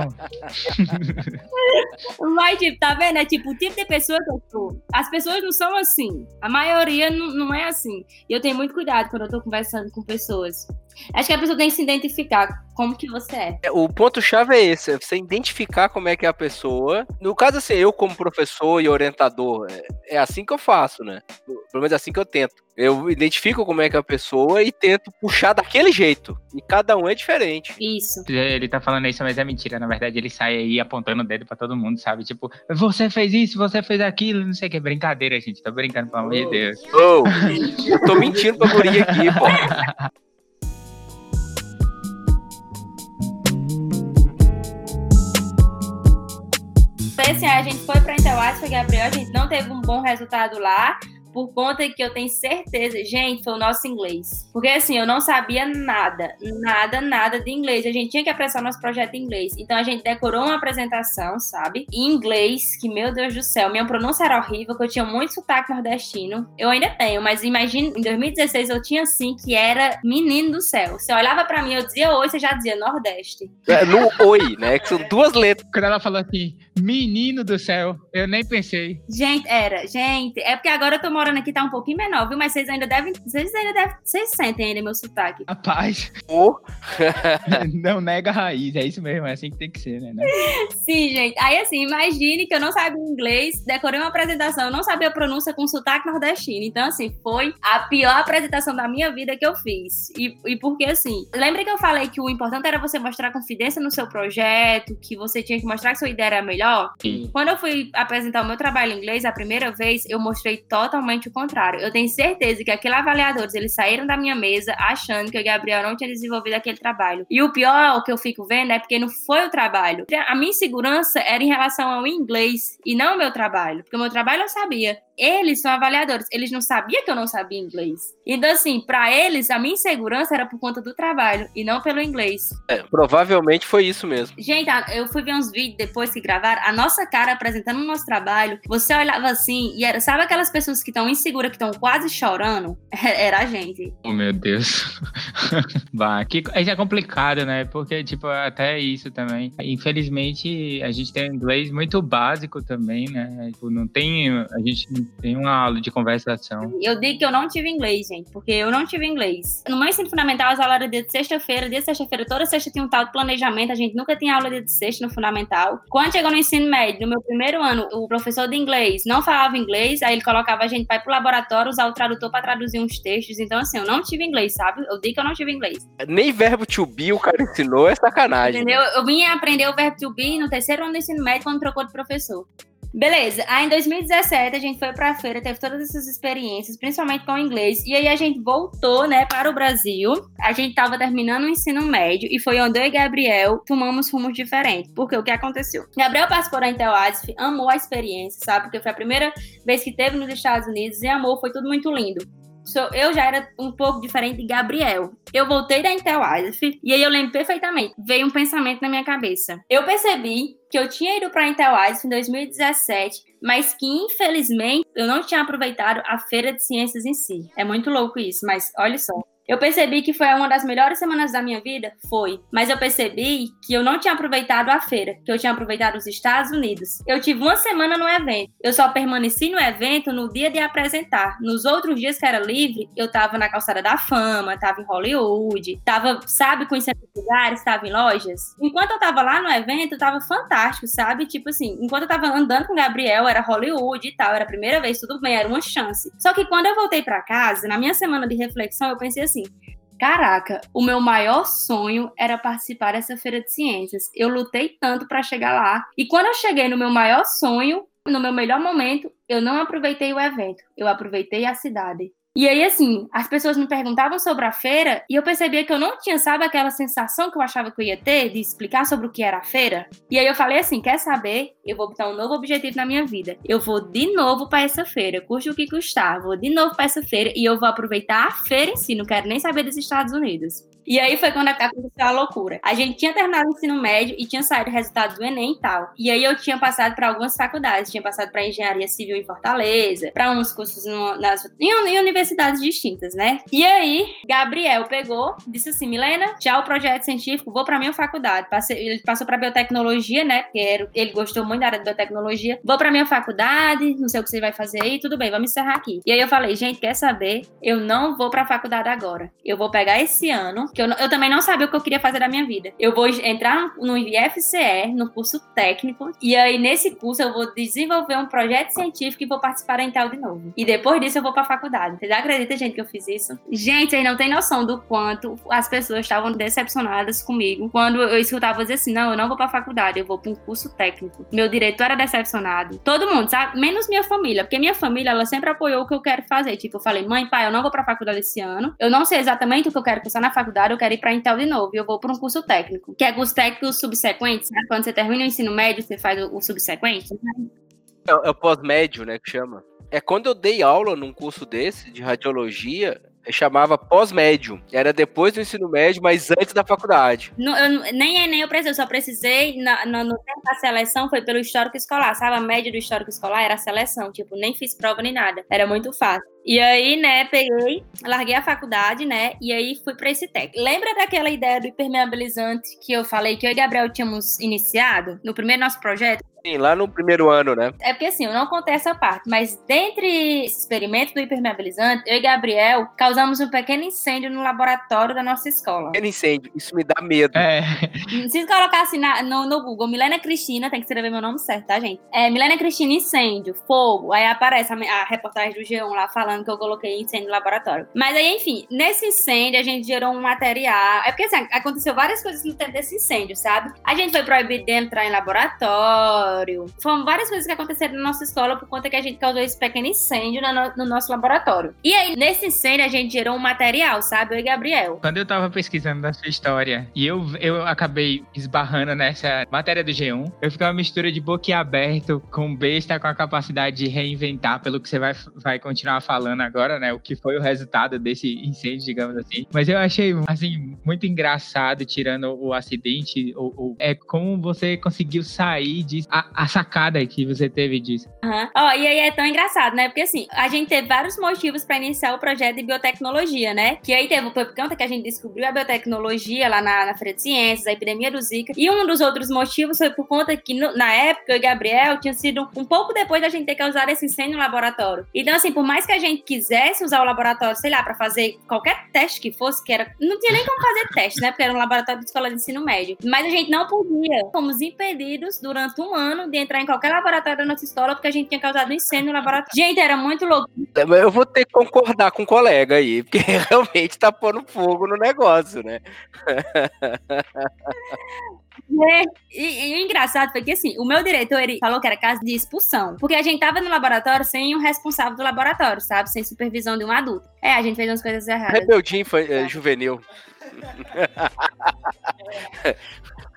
Mas, tipo, tá vendo? É tipo, o tipo de pessoa que eu sou. As pessoas não são assim. A maioria não, não é assim. E eu tenho muito cuidado quando eu tô conversando com pessoas. Acho que a pessoa tem que se identificar como que você é. O ponto-chave é esse, é você identificar como é que é a pessoa. No caso, assim, eu como professor e orientador, é, é assim que eu faço, né? Pelo menos é assim que eu tento. Eu identifico como é que é a pessoa e tento puxar daquele jeito. E cada um é diferente. Isso. Ele tá falando isso, mas é mentira. Na verdade, ele sai aí apontando o dedo pra todo mundo, sabe? Tipo, você fez isso, você fez aquilo, não sei o que. Brincadeira, gente. Tô brincando, pelo amor de Deus. Oh, eu tô mentindo pra guria aqui, pô. assim, a gente foi pra Interwatch, Gabriel, a gente não teve um bom resultado lá por conta que eu tenho certeza, gente, foi o nosso inglês. Porque assim, eu não sabia nada, nada, nada de inglês. A gente tinha que apresentar nosso projeto em inglês. Então a gente decorou uma apresentação, sabe? Em inglês, que meu Deus do céu, minha pronúncia era horrível, que eu tinha muito sotaque nordestino. Eu ainda tenho, mas imagina, em 2016 eu tinha assim que era menino do céu. Você olhava para mim, eu dizia oi, você já dizia Nordeste. É, no oi, né? Que são duas letras. Quando ela falou assim, menino do céu, eu nem pensei. Gente, era, gente, é porque agora eu tô morando aqui tá um pouquinho menor, viu? Mas vocês ainda devem. Vocês ainda devem. Vocês sentem ainda meu sotaque. Rapaz. Oh. não nega a raiz, é isso mesmo, é assim que tem que ser, né? Sim, gente. Aí assim, imagine que eu não sabia inglês, decorei uma apresentação, eu não sabia a pronúncia com sotaque nordestino. Então, assim, foi a pior apresentação da minha vida que eu fiz. E, e porque, assim, lembra que eu falei que o importante era você mostrar confidência no seu projeto, que você tinha que mostrar que sua ideia era melhor? Sim. Quando eu fui apresentar o meu trabalho em inglês a primeira vez, eu mostrei totalmente o contrário. Eu tenho certeza que aqueles avaliadores, eles saíram da minha mesa achando que o Gabriel não tinha desenvolvido aquele trabalho. E o pior, o que eu fico vendo, é porque não foi o trabalho. A minha insegurança era em relação ao inglês e não o meu trabalho. Porque o meu trabalho eu sabia eles são avaliadores, eles não sabiam que eu não sabia inglês. Então, assim, para eles, a minha insegurança era por conta do trabalho e não pelo inglês. É, provavelmente foi isso mesmo. Gente, eu fui ver uns vídeos depois que gravaram, a nossa cara apresentando o nosso trabalho, você olhava assim e era, sabe aquelas pessoas que estão inseguras, que estão quase chorando? Era a gente. Oh, meu Deus. bah, que, isso é complicado, né? Porque, tipo, até isso também. Infelizmente, a gente tem inglês muito básico também, né? Tipo, não tem. A gente tem uma aula de conversação. Eu digo que eu não tive inglês, gente, porque eu não tive inglês. No meu ensino fundamental, as aulas eram de sexta-feira, dia de sexta-feira, toda sexta tinha um tal de planejamento, a gente nunca tinha aula de sexta no fundamental. Quando chegou no ensino médio, no meu primeiro ano, o professor de inglês não falava inglês, aí ele colocava a gente para ir pro laboratório usar o tradutor para traduzir uns textos. Então, assim, eu não tive inglês, sabe? Eu digo que eu não tive inglês. Nem verbo to be o cara ensinou, é sacanagem. Entendeu? Eu vim aprender o verbo to be no terceiro ano do ensino médio quando trocou de professor. Beleza, aí em 2017 a gente foi pra feira, teve todas essas experiências, principalmente com o inglês, e aí a gente voltou, né, para o Brasil. A gente tava terminando o ensino médio e foi onde eu e Gabriel tomamos rumos diferentes. Porque o que aconteceu? Gabriel participou Intel Adif, amou a experiência, sabe? Porque foi a primeira vez que teve nos Estados Unidos e amou, foi tudo muito lindo eu já era um pouco diferente de Gabriel. Eu voltei da Intel Asif e aí eu lembro perfeitamente. Veio um pensamento na minha cabeça. Eu percebi que eu tinha ido para a Intel Asif em 2017, mas que infelizmente eu não tinha aproveitado a feira de ciências em si. É muito louco isso, mas olha só. Eu percebi que foi uma das melhores semanas da minha vida? Foi. Mas eu percebi que eu não tinha aproveitado a feira, que eu tinha aproveitado os Estados Unidos. Eu tive uma semana no evento. Eu só permaneci no evento no dia de apresentar. Nos outros dias que era livre, eu tava na calçada da fama, tava em Hollywood, tava, sabe, conhecendo lugares, tava em lojas. Enquanto eu tava lá no evento, tava fantástico, sabe? Tipo assim, enquanto eu tava andando com o Gabriel, era Hollywood e tal, era a primeira vez, tudo bem, era uma chance. Só que quando eu voltei para casa, na minha semana de reflexão, eu pensei assim, Caraca, o meu maior sonho era participar dessa feira de ciências. Eu lutei tanto para chegar lá. E quando eu cheguei no meu maior sonho, no meu melhor momento, eu não aproveitei o evento, eu aproveitei a cidade. E aí, assim, as pessoas me perguntavam sobre a feira e eu percebia que eu não tinha, sabe, aquela sensação que eu achava que eu ia ter de explicar sobre o que era a feira. E aí eu falei assim: quer saber? Eu vou botar um novo objetivo na minha vida. Eu vou de novo para essa feira, custe o que custar, vou de novo para essa feira e eu vou aproveitar a feira em si, não quero nem saber dos Estados Unidos. E aí foi quando aconteceu a loucura. A gente tinha terminado o ensino médio e tinha saído o resultado do Enem e tal. E aí eu tinha passado para algumas faculdades. Tinha passado para engenharia civil em Fortaleza, para uns cursos no, nas, em, em, universidades distintas, né? E aí, Gabriel pegou, disse assim: Milena, já o projeto científico, vou para minha faculdade. Passei, ele passou para biotecnologia, né? Porque era, ele gostou muito da área de biotecnologia. Vou para minha faculdade, não sei o que você vai fazer aí, tudo bem, vamos encerrar aqui. E aí eu falei: gente, quer saber? Eu não vou para a faculdade agora. Eu vou pegar esse ano, que eu, eu também não sabia o que eu queria fazer da minha vida. Eu vou entrar no IFCE, no curso técnico, e aí nesse curso eu vou desenvolver um projeto científico e vou participar da Intel de novo. E depois disso eu vou pra faculdade. Vocês acreditam, gente, que eu fiz isso? Gente, aí não tem noção do quanto as pessoas estavam decepcionadas comigo quando eu escutava dizer assim: não, eu não vou pra faculdade, eu vou pra um curso técnico. Meu diretor era decepcionado. Todo mundo, sabe? Menos minha família, porque minha família, ela sempre apoiou o que eu quero fazer. Tipo, eu falei, mãe, pai, eu não vou pra faculdade esse ano, eu não sei exatamente o que eu quero cursar na faculdade, eu quero ir pra Intel de novo, e eu vou pra um curso técnico. Que é curso técnico subsequente, sabe? Quando você termina o ensino médio, você faz o, o subsequente. É, é o pós-médio, né, que chama. É quando eu dei aula num curso desse, de radiologia, chamava pós-médio. Era depois do ensino médio, mas antes da faculdade. Não, eu, nem nem eu precisei, eu só precisei, na, no, no tempo da seleção, foi pelo histórico escolar, sabe? A média do histórico escolar era a seleção, tipo, nem fiz prova nem nada. Era muito fácil. E aí, né, peguei, larguei a faculdade, né, e aí fui para esse tech. Lembra daquela ideia do impermeabilizante que eu falei que eu e Gabriel tínhamos iniciado no primeiro nosso projeto? Sim, lá no primeiro ano, né? É porque assim, eu não contei essa parte, mas dentre esse experimento do impermeabilizante, eu e Gabriel causamos um pequeno incêndio no laboratório da nossa escola. Pequeno incêndio, isso me dá medo. É. Se colocar assim na, no, no Google, Milena Cristina, tem que escrever meu nome certo, tá, gente? É Milena Cristina incêndio, fogo, aí aparece a, a reportagem do G1 lá falando que eu coloquei incêndio no laboratório. Mas aí, enfim, nesse incêndio a gente gerou um material. É porque assim, aconteceu várias coisas no tempo desse incêndio, sabe? A gente foi proibido de entrar em laboratório laboratório. Foram várias coisas que aconteceram na nossa escola por conta que a gente causou esse pequeno incêndio no, no nosso laboratório. E aí, nesse incêndio, a gente gerou um material, sabe? Eu e Gabriel. Quando eu tava pesquisando da sua história e eu, eu acabei esbarrando nessa matéria do G1, eu fiquei uma mistura de boquiaberto com besta com a capacidade de reinventar, pelo que você vai, vai continuar falando agora, né? O que foi o resultado desse incêndio, digamos assim. Mas eu achei, assim, muito engraçado, tirando o acidente, o, o é como você conseguiu sair disso a, sacada que você teve disso. Uhum. Ó, e aí é tão engraçado, né? Porque assim, a gente teve vários motivos para iniciar o projeto de biotecnologia, né? Que aí teve por conta que a gente descobriu a biotecnologia lá na, na Feira de Ciências, a epidemia do Zika. E um dos outros motivos foi por conta que no, na época eu e Gabriel tinha sido um pouco depois da gente ter causado esse incêndio no laboratório. Então, assim, por mais que a gente quisesse usar o laboratório, sei lá, para fazer qualquer teste que fosse, que era. Não tinha nem como fazer teste, né? Porque era um laboratório de escola de ensino médio. Mas a gente não podia. Fomos impedidos durante um ano ano de entrar em qualquer laboratório da nossa escola porque a gente tinha causado incêndio no laboratório. Gente, era muito louco. Eu vou ter que concordar com o colega aí, porque realmente tá pondo fogo no negócio, né? É, e, e, o engraçado foi que, assim, o meu diretor, ele falou que era caso de expulsão. Porque a gente tava no laboratório sem o responsável do laboratório, sabe? Sem supervisão de um adulto. É, a gente fez umas coisas erradas. Rebeldinho foi, é, juvenil.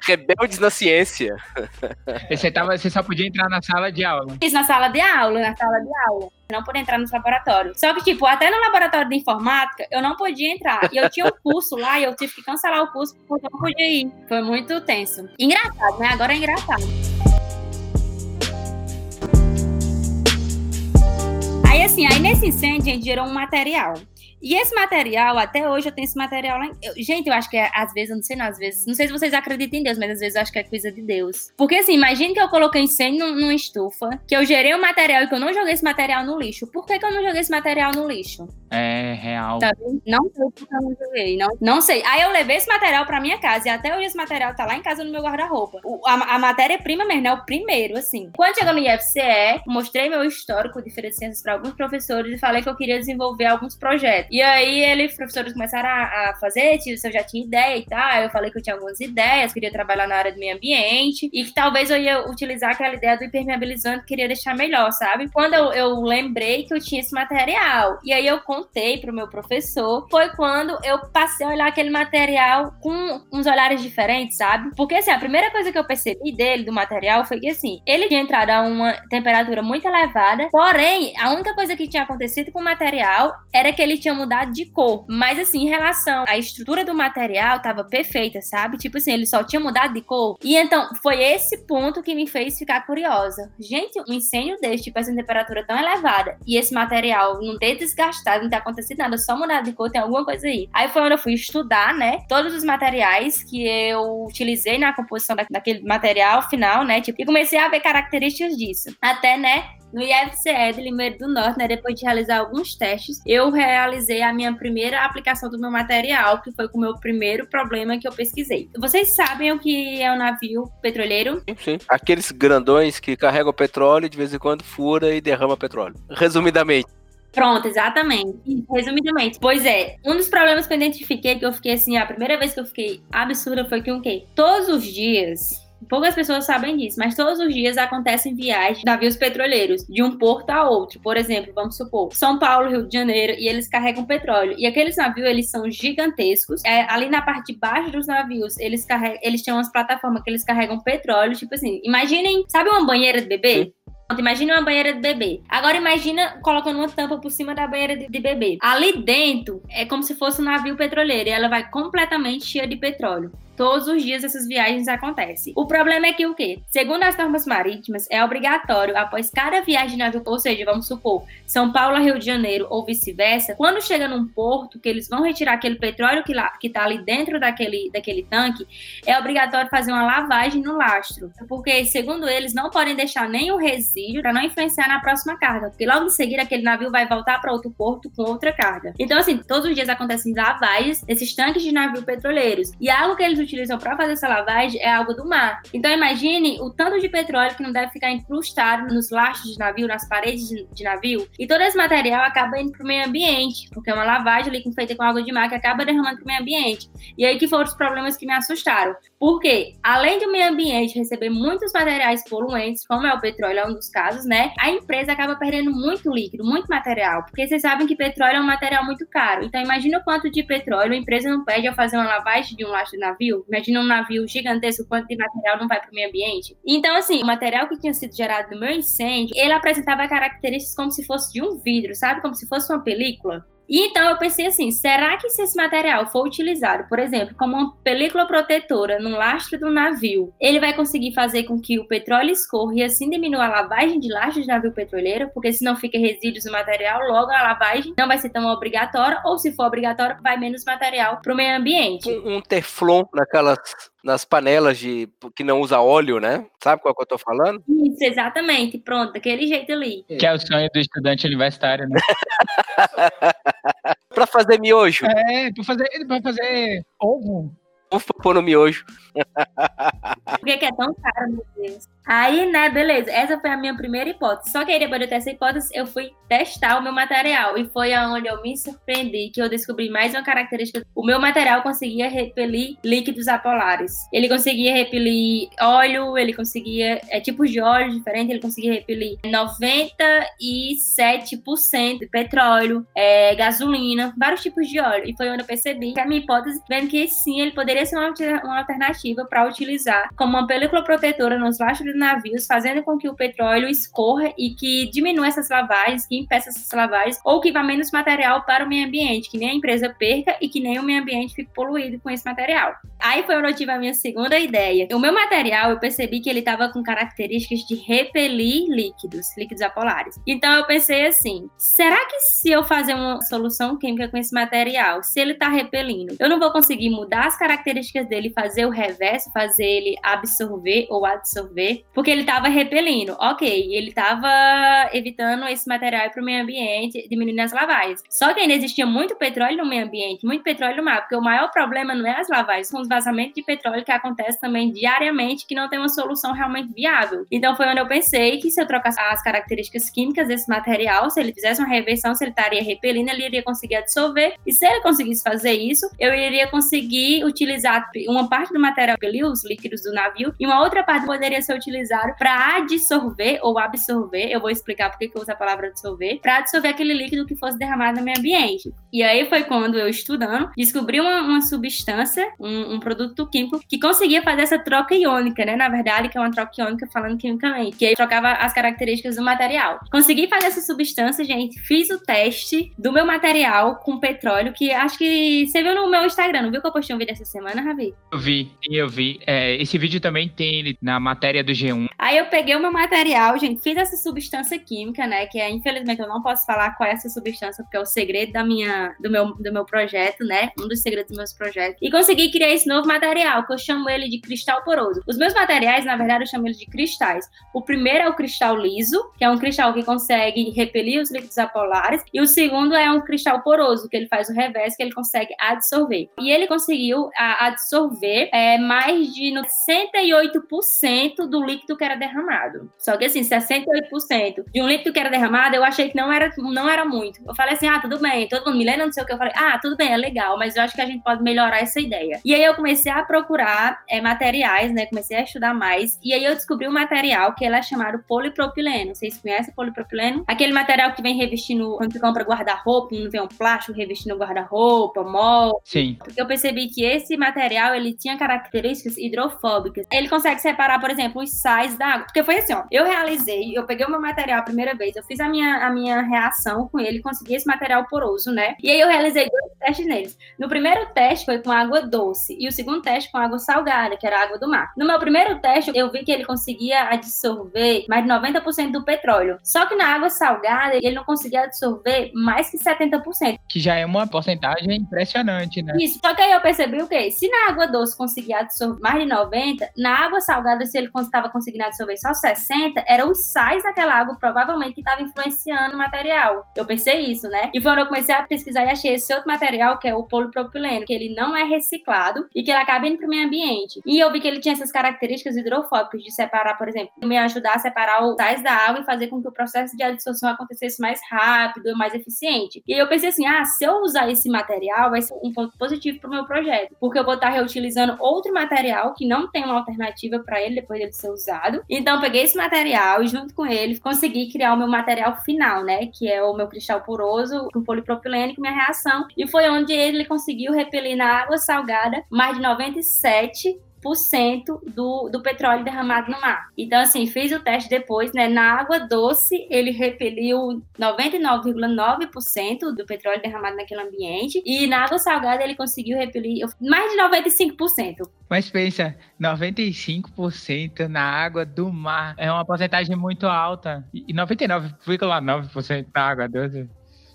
Rebeldes na ciência. Você, tava, você só podia entrar na sala de aula. Isso, na sala de aula, na sala de aula. Não podia entrar nos laboratórios. Só que, tipo, até no laboratório de informática, eu não podia entrar. E eu tinha um curso lá e eu tive que cancelar o curso porque eu não podia ir. Foi muito tenso. Engraçado, né? Agora é engraçado. Aí, assim, aí nesse incêndio a gente gerou um material. E esse material, até hoje eu tenho esse material lá. Eu, gente, eu acho que é, às vezes, eu não sei não, às vezes, não sei se vocês acreditam em Deus, mas às vezes eu acho que é coisa de Deus. Porque assim, imagine que eu coloquei incêndio numa estufa, que eu gerei o um material e que eu não joguei esse material no lixo. Por que, que eu não joguei esse material no lixo? É real. Tá não sei porque eu não joguei. Não, não sei. Aí eu levei esse material pra minha casa e até hoje esse material tá lá em casa no meu guarda-roupa. A, a matéria-prima mesmo, né? O primeiro, assim. Quando chegou no IFCE, mostrei meu histórico de ciências pra alguns professores e falei que eu queria desenvolver alguns projetos. E aí eles, os professores começaram a, a fazer, se eu já tinha ideia e tal. Eu falei que eu tinha algumas ideias, queria trabalhar na área do meio ambiente e que talvez eu ia utilizar aquela ideia do impermeabilizante, queria deixar melhor, sabe? Quando eu, eu lembrei que eu tinha esse material, e aí eu contei pro meu professor, foi quando eu passei a olhar aquele material com uns olhares diferentes, sabe? Porque assim, a primeira coisa que eu percebi dele, do material, foi que assim, ele tinha entrado a uma temperatura muito elevada, porém, a única coisa que tinha acontecido com o material era que ele tinha mudado de cor. Mas assim, em relação à estrutura do material, tava perfeita, sabe? Tipo assim, ele só tinha mudado de cor. E então, foi esse ponto que me fez ficar curiosa. Gente, um incêndio desse, tipo, essa temperatura tão elevada, e esse material não ter desgastado, não ter acontecido nada, só mudado de cor, tem alguma coisa aí. Aí foi onde eu fui estudar, né? Todos os materiais que eu utilizei na composição da, daquele material final, né? Tipo, e comecei a ver características disso. Até, né, no IFCE de Limeiro do Norte, né, depois de realizar alguns testes, eu realizei a minha primeira aplicação do meu material, que foi com o meu primeiro problema que eu pesquisei. Vocês sabem o que é um navio petroleiro? Sim, sim. Aqueles grandões que carregam petróleo e de vez em quando fura e derrama petróleo. Resumidamente. Pronto, exatamente. Resumidamente. Pois é, um dos problemas que eu identifiquei, que eu fiquei assim, a primeira vez que eu fiquei absurda foi que o quê? Todos os dias Poucas pessoas sabem disso, mas todos os dias acontecem viagens de navios petroleiros de um porto a outro. Por exemplo, vamos supor, São Paulo, Rio de Janeiro, e eles carregam petróleo. E aqueles navios, eles são gigantescos. É, ali na parte de baixo dos navios, eles carregam, eles têm umas plataformas que eles carregam petróleo, tipo assim, imaginem, sabe uma banheira de bebê? Imagina uma banheira de bebê. Agora imagina colocando uma tampa por cima da banheira de, de, bebê. Ali dentro é como se fosse um navio petroleiro e ela vai completamente cheia de petróleo. Todos os dias essas viagens acontecem. O problema é que o quê? Segundo as normas marítimas, é obrigatório, após cada viagem de navio, ou seja, vamos supor, São Paulo a Rio de Janeiro ou vice-versa, quando chega num porto que eles vão retirar aquele petróleo que, lá, que tá ali dentro daquele, daquele tanque, é obrigatório fazer uma lavagem no lastro. Porque, segundo eles, não podem deixar nenhum resíduo para não influenciar na próxima carga. Porque logo em seguida aquele navio vai voltar para outro porto com outra carga. Então, assim, todos os dias acontecem lavagens desses tanques de navio petroleiros. E algo que eles utilizam para fazer essa lavagem é água do mar. Então imagine o tanto de petróleo que não deve ficar incrustado nos lastros de navio, nas paredes de, de navio. E todo esse material acaba indo para o meio ambiente, porque é uma lavagem ali feita com água de mar que acaba derramando para o meio ambiente. E aí que foram os problemas que me assustaram. Porque, além do meio ambiente receber muitos materiais poluentes, como é o petróleo, é um dos casos, né? A empresa acaba perdendo muito líquido, muito material. Porque vocês sabem que petróleo é um material muito caro. Então imagina o quanto de petróleo a empresa não perde ao fazer uma lavagem de um lastro de navio navio. Imagina um navio gigantesco, quanto de material não vai para o meio ambiente. Então, assim, o material que tinha sido gerado no meu incêndio, ele apresentava características como se fosse de um vidro, sabe? Como se fosse uma película. E então eu pensei assim, será que se esse material for utilizado, por exemplo, como uma película protetora no lastro do navio, ele vai conseguir fazer com que o petróleo escorra e assim diminua a lavagem de lastro de navio petroleiro, porque se não fica resíduos no material, logo a lavagem não vai ser tão obrigatória, ou se for obrigatória, vai menos material para o meio ambiente. Um, um teflon naquelas nas panelas de que não usa óleo, né? Sabe qual que eu tô falando? Isso, exatamente. Pronto, daquele jeito ali. Que é o sonho do estudante universitário, né? pra fazer miojo. É, pra fazer, pra fazer ovo. Ovo pra pôr no miojo. Por que, que é tão caro, meu Deus? Aí, né, beleza. Essa foi a minha primeira hipótese. Só que aí, depois de ter essa hipótese, eu fui testar o meu material. E foi aonde eu me surpreendi, que eu descobri mais uma característica. O meu material conseguia repelir líquidos apolares. Ele conseguia repelir óleo, ele conseguia é, tipos de óleo diferentes, ele conseguia repelir 97% de petróleo, é, gasolina, vários tipos de óleo. E foi onde eu percebi que a minha hipótese, vendo que sim, ele poderia ser uma, uma alternativa para utilizar como uma película protetora nos lastros de navios, fazendo com que o petróleo escorra e que diminua essas lavagens, que impeça essas lavagens, ou que vá menos material para o meio ambiente, que nem a empresa perca e que nem o meio ambiente fique poluído com esse material. Aí foi onde eu tive a minha segunda ideia. O meu material, eu percebi que ele estava com características de repelir líquidos, líquidos apolares. Então eu pensei assim, será que se eu fazer uma solução química com esse material, se ele está repelindo, eu não vou conseguir mudar as características dele, fazer o reverso, fazer ele absorver ou porque ele estava repelindo. Ok, ele estava evitando esse material para o meio ambiente, diminuindo as lavagens. Só que ainda existia muito petróleo no meio ambiente, muito petróleo no mar, porque o maior problema não é as lavagens, são os vazamentos de petróleo que acontecem também diariamente, que não tem uma solução realmente viável. Então foi onde eu pensei que se eu trocasse as características químicas desse material, se ele fizesse uma reversão, se ele estaria repelindo, ele iria conseguir absorver. E se ele conseguisse fazer isso, eu iria conseguir utilizar uma parte do material repelir os líquidos do navio e uma outra parte poderia ser utilizada utilizar para adsorver ou absorver, eu vou explicar por que eu uso a palavra absorver, para absorver aquele líquido que fosse derramado no meio ambiente. E aí foi quando eu estudando, descobri uma, uma substância, um, um, produto químico que conseguia fazer essa troca iônica, né? Na verdade, que é uma troca iônica falando quimicamente, que aí trocava as características do material. Consegui fazer essa substância, gente, fiz o teste do meu material com petróleo, que acho que você viu no meu Instagram, não viu que eu postei um vídeo essa semana, Ravi? Eu vi, eu vi. É, esse vídeo também tem na matéria do G1. Aí eu peguei o meu material, gente, fiz essa substância química, né? Que é, infelizmente, eu não posso falar qual é essa substância, porque é o segredo da minha, do, meu, do meu projeto, né? Um dos segredos dos meus projetos. E consegui criar esse novo material, que eu chamo ele de cristal poroso. Os meus materiais, na verdade, eu chamo eles de cristais. O primeiro é o cristal liso, que é um cristal que consegue repelir os líquidos apolares. E o segundo é um cristal poroso, que ele faz o revés, que ele consegue absorver. E ele conseguiu absorver é, mais de 68% do líquido que era derramado. Só que assim, 68% de um líquido que era derramado, eu achei que não era, não era muito. Eu falei assim, ah, tudo bem, todo mundo me lembra, não sei o que. Eu falei, ah, tudo bem, é legal, mas eu acho que a gente pode melhorar essa ideia. E aí eu comecei a procurar é, materiais, né? Comecei a estudar mais. E aí eu descobri um material que ele é chamado polipropileno. Vocês conhecem polipropileno? Aquele material que vem revestindo, quando você compra guarda-roupa, não vem um plástico revestindo guarda-roupa, molde. Sim. Porque eu percebi que esse material, ele tinha características hidrofóbicas. Ele consegue separar, por exemplo, os sais da água. Porque foi assim, ó, eu realizei, eu peguei o meu material a primeira vez, eu fiz a minha, a minha reação com ele, consegui esse material poroso, né? E aí eu realizei testes neles. No primeiro teste foi com água doce e o segundo teste com água salgada, que era água do mar. No meu primeiro teste, eu vi que ele conseguia absorver mais de 90% do petróleo. Só que na água salgada, ele não conseguia absorver mais que 70%. Que já é uma porcentagem impressionante, né? Isso. Só que aí eu percebi o quê? Se na água doce conseguia absorver mais de 90, na água salgada, se ele estava conseguindo absorver só 60, eram os sais daquela água provavelmente que estava influenciando o material. Eu pensei isso, né? E quando eu comecei a pesquisar e achei esse outro material, que é o polipropileno, que ele não é reciclado e que ele acaba indo para o meio ambiente. E eu vi que ele tinha essas características hidrofóbicas de separar, por exemplo, me ajudar a separar os sais da água e fazer com que o processo de adsorção acontecesse mais rápido e mais eficiente. E eu pensei assim, ah, se eu usar esse material, vai ser um ponto positivo para o meu projeto, porque eu vou estar reutilizando outro material que não tem uma alternativa para ele depois dele ser usado. Então, peguei esse material e junto com ele consegui criar o meu material final, né, que é o meu cristal poroso com polipropileno com minha reação. E foi onde ele conseguiu repelir na água salgada mais de 97 do, do petróleo derramado no mar. Então, assim, fiz o teste depois, né? Na água doce, ele repeliu 99,9% do petróleo derramado naquele ambiente. E na água salgada, ele conseguiu repelir mais de 95%. Mas pensa, 95% na água do mar é uma porcentagem muito alta. E 99,9% na água doce.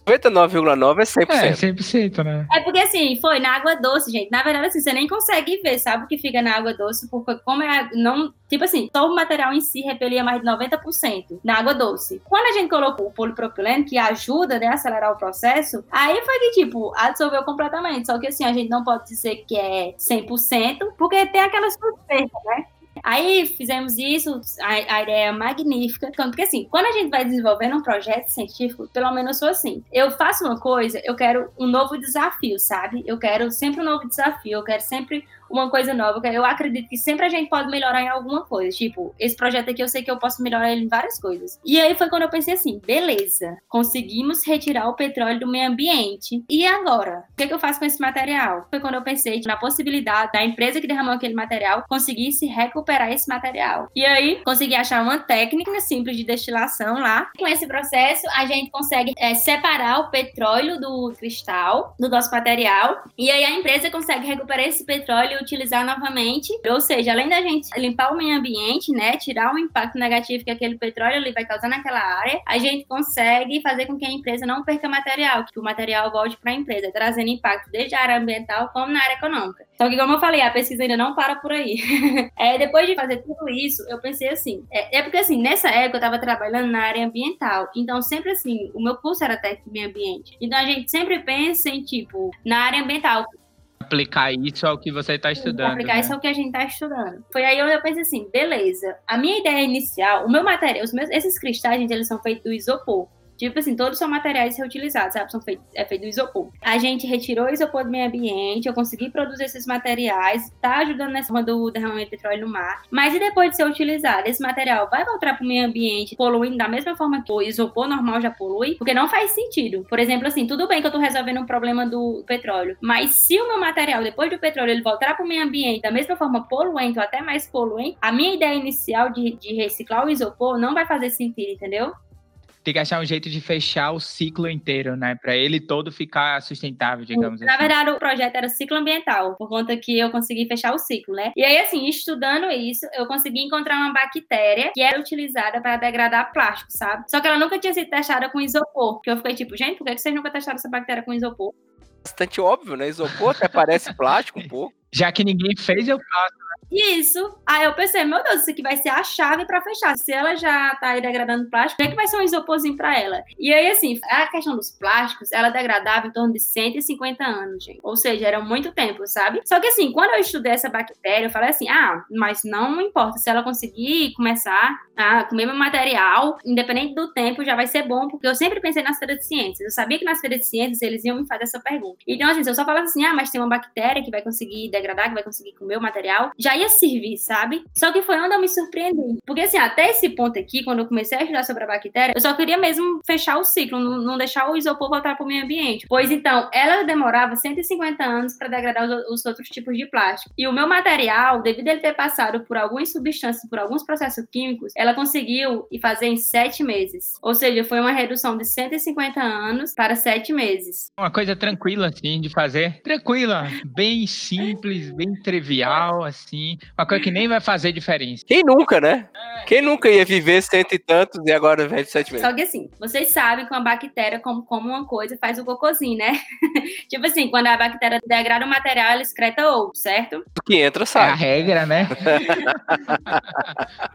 99,9 é 100%. É, 100%, né? É porque assim, foi na água doce, gente. Na verdade, assim, você nem consegue ver, sabe o que fica na água doce, porque como é. Não, tipo assim, só o material em si repelia mais de 90% na água doce. Quando a gente colocou o polipropileno, que ajuda né, a acelerar o processo, aí foi que, tipo, absorveu completamente. Só que assim, a gente não pode dizer que é 100%, porque tem aquela suspeita, né? Aí fizemos isso, a, a, ideia é magnífica. Porque assim, quando a gente vai desenvolvendo um projeto científico, pelo menos eu sou assim. Eu faço uma coisa, eu quero um novo desafio, sabe? Eu quero sempre um novo desafio, eu quero sempre uma coisa nova. Eu acredito que sempre a gente pode melhorar em alguma coisa. Tipo, esse projeto aqui eu sei que eu posso melhorar ele em várias coisas. E aí foi quando eu pensei assim: beleza, conseguimos retirar o petróleo do meio ambiente. E agora? O que, é que eu faço com esse material? Foi quando eu pensei na possibilidade da empresa que derramou aquele material conseguisse recuperar esse material. E aí consegui achar uma técnica simples de destilação lá. Com esse processo, a gente consegue é, separar o petróleo do cristal do nosso material. E aí a empresa consegue recuperar esse petróleo utilizar novamente. Ou seja, além da gente limpar o meio ambiente, né, tirar o impacto negativo que aquele petróleo ali vai causar naquela área, a gente consegue fazer com que a empresa não perca material, que o material volte para a empresa, trazendo impacto desde a área ambiental como na área econômica. Só que, como eu falei, a pesquisa ainda não para por aí. é, depois de fazer tudo isso, eu pensei assim, é, é porque assim, nessa época eu estava trabalhando na área ambiental, então sempre assim, o meu curso era técnico meio ambiente. Então a gente sempre pensa em, tipo, na área ambiental, aplicar isso ao que você está estudando. Aplicar né? isso ao que a gente está estudando. Foi aí onde eu pensei assim, beleza. A minha ideia inicial, o meu material, os meus, esses cristais, gente, eles são feitos do isopor. Tipo assim, todos são materiais reutilizados, sabe? São feitos, é feito do isopor. A gente retirou o isopor do meio ambiente, eu consegui produzir esses materiais, tá ajudando nessa do derramamento de petróleo no mar. Mas e depois de ser utilizado, esse material vai voltar para o meio ambiente poluindo da mesma forma que o isopor normal já polui? Porque não faz sentido. Por exemplo, assim, tudo bem que eu tô resolvendo um problema do petróleo, mas se o meu material, depois do petróleo, ele voltar para o meio ambiente da mesma forma poluente ou até mais poluente, a minha ideia inicial de, de reciclar o isopor não vai fazer sentido, entendeu? Tem que achar um jeito de fechar o ciclo inteiro, né? Para ele todo ficar sustentável, digamos Na assim. Na verdade, o projeto era ciclo ambiental, por conta que eu consegui fechar o ciclo, né? E aí, assim, estudando isso, eu consegui encontrar uma bactéria que era utilizada para degradar plástico, sabe? Só que ela nunca tinha sido testada com isopor. Que eu fiquei tipo, gente, por que vocês nunca testaram essa bactéria com isopor? Bastante óbvio, né? Isopor até parece plástico um pouco. Já que ninguém fez, eu faço. Isso. Aí eu pensei, meu Deus, isso aqui vai ser a chave para fechar. Se ela já tá aí degradando plástico, o é que vai ser um isoporzinho para ela? E aí, assim, a questão dos plásticos, ela degradava em torno de 150 anos, gente. Ou seja, era muito tempo, sabe? Só que assim, quando eu estudei essa bactéria, eu falei assim, ah, mas não importa. Se ela conseguir começar a comer meu material, independente do tempo, já vai ser bom, porque eu sempre pensei nas feiras de ciências. Eu sabia que nas feiras de ciências eles iam me fazer essa pergunta. Então, assim, se eu só falasse assim, ah, mas tem uma bactéria que vai conseguir degradar, que vai conseguir comer o material, já ia servir, sabe? Só que foi onde eu me surpreendi. Porque, assim, até esse ponto aqui, quando eu comecei a estudar sobre a bactéria, eu só queria mesmo fechar o ciclo, não, deixar o isopor voltar para o meio ambiente. Pois então, ela demorava 150 anos para degradar os, os, outros tipos de plástico. E o meu material, devido a ele ter passado por algumas substâncias, por alguns processos químicos, ela conseguiu fazer em sete meses. Ou seja, foi uma redução de 150 anos para sete meses. Uma coisa tranquila, assim, de fazer. Tranquila, bem simples, bem trivial, assim. Uma coisa que nem vai fazer diferença. Quem nunca, né? Quem nunca ia viver cento e tantos e agora vive sete meses? Só que assim, vocês sabem que uma bactéria, como, como uma coisa, faz o cocôzinho, né? tipo assim, quando a bactéria degrada o material, ela excreta outro, certo? O que entra, É a sabe? regra, né?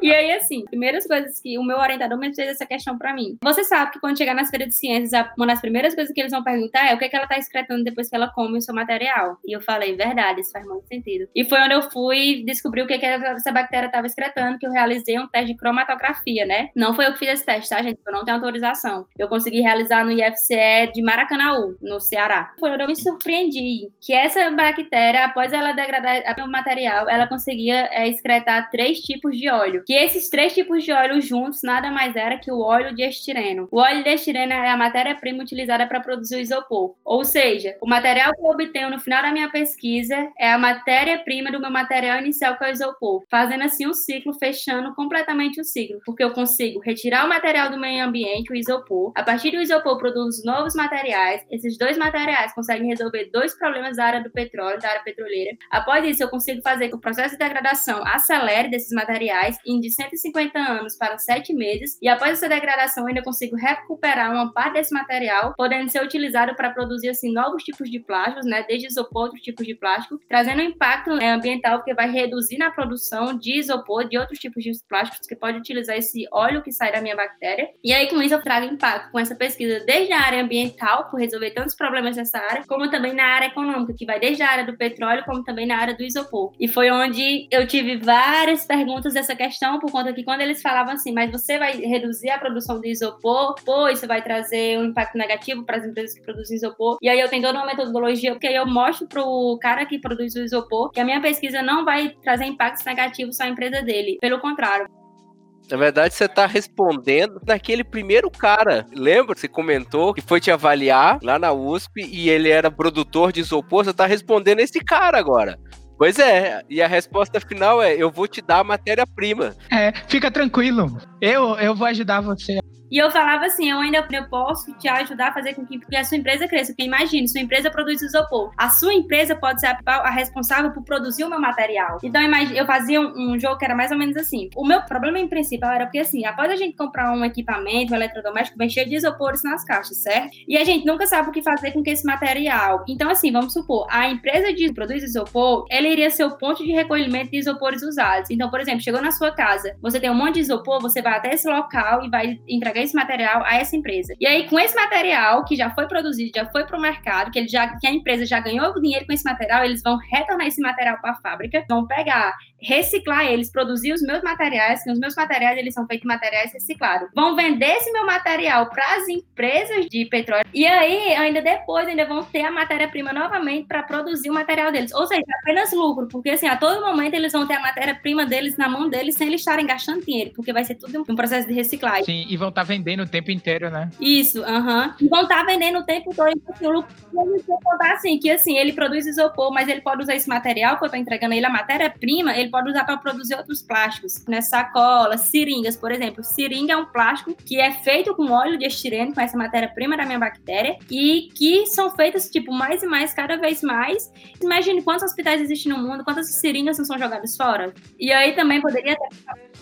E aí, assim, primeiras coisas que o meu orientador me fez essa questão pra mim. Você sabe que quando chegar nas feiras de ciências, a- uma das primeiras coisas que eles vão perguntar é o que, é que ela tá excretando depois que ela come o seu material. E eu falei, verdade, isso faz muito sentido. E foi onde eu fui descobrir o que, que essa bactéria tava excretando, que eu realizei um teste de cromatografia, né? Não foi eu que fiz esse teste, tá, gente? Eu não tenho autorização. Eu consegui realizar no IFCE de Maracanaú, no Ceará. Foi onde eu me surpreendi que essa bactéria, após ela degradar o material, ela conseguia é, excretar três tipos de óleo. Que esses três tipos de óleo juntos nada mais era que o óleo de estireno. O óleo de estireno é a matéria-prima utilizada para produzir o isopor. Ou seja, o material que eu obtenho no final da minha pesquisa é a matéria-prima do meu material inicial, que é o isopor. Fazendo assim um ciclo, fechando completamente o ciclo. Porque eu consigo retirar o material do meio ambiente, o isopor. A partir do isopor, produzo novos materiais. Esses dois materiais conseguem resolver dois problemas da área do petróleo, da área petroleira. Após isso, eu consigo fazer que o processo de degradação acelere desses materiais em de 150 anos para 7 meses. E após essa degradação, eu ainda consigo recuperar uma parte desse material, podendo ser utilizado para produzir assim novos tipos de plásticos, né, desde isopor, outros tipos de plástico, trazendo um impacto né, ambiental porque vai reduzir na produção de isopor, de outros tipos de plásticos que pode utilizar esse óleo que sai da minha bactéria. E aí com isso eu trago impacto com essa pesquisa desde a área ambiental, por resolver tantos problemas nessa área, como também na área econômica, que vai desde a área do petróleo, como também na área do isopor. E foi onde eu tive várias perguntas dessa questão, por conta que quando eles falavam assim, mas você vai reduzir a produção de isopor, pô, isso vai trazer um impacto negativo para as empresas que produzem isopor. E aí eu tenho toda uma metodologia, porque aí eu mostro pro cara que produz o isopor que a minha pesquisa não vai trazer impactos negativos à empresa dele. Pelo contrário. Na verdade, você tá respondendo daquele primeiro cara. Lembra? Você comentou que foi te avaliar lá na USP e ele era produtor de isopor. Você tá respondendo esse cara agora. Pois é, e a resposta final é: eu vou te dar a matéria-prima. É, fica tranquilo. Eu, eu vou ajudar você. E eu falava assim, eu ainda eu posso te ajudar a fazer com que, que a sua empresa cresça. Porque imagine, sua empresa produz isopor. A sua empresa pode ser a, a responsável por produzir o meu material. Então, imagine, eu fazia um, um, jogo que era mais ou menos assim. O meu problema em principal era porque, assim, após a gente comprar um equipamento, um eletrodoméstico, vem cheio de isopores nas caixas, certo? E a gente nunca sabe o que fazer com esse material. Então, assim, vamos supor, a empresa de produz isopor, ela iria ser o ponto de recolhimento de isopores usados. Então, por exemplo, chegou na sua casa, você tem um monte de isopor, você vai até esse local e vai entregar esse material a essa empresa. E aí, com esse material que já foi produzido, já foi para o mercado, que, ele já, que a empresa já ganhou dinheiro com esse material, eles vão retornar esse material para a fábrica, vão pegar reciclar eles, produzir os meus materiais, que os meus materiais eles são feitos de materiais reciclados. Vão vender esse meu material para as empresas de petróleo e aí ainda depois ainda vão ter a matéria-prima novamente para produzir o material deles. Ou seja, apenas lucro, porque assim, a todo momento eles vão ter a matéria-prima deles na mão deles sem eles estarem gastando dinheiro, porque vai ser tudo um processo de reciclagem. Sim, e vão estar tá vendendo o tempo inteiro, né? Isso, aham. Uh -huh. E vão estar tá vendendo o tempo todo. Assim, o lucro contar assim, que assim, ele produz isopor, mas ele pode usar esse material que eu estou entregando ele, a matéria-prima, ele pode usar para produzir outros plásticos, né? Sacolas, seringas, por exemplo. Seringa é um plástico que é feito com óleo de estireno, com essa matéria-prima da minha bactéria, e que são feitas, tipo, mais e mais, cada vez mais. Imagine quantos hospitais existem no mundo, quantas seringas não são jogadas fora. E aí também poderia ter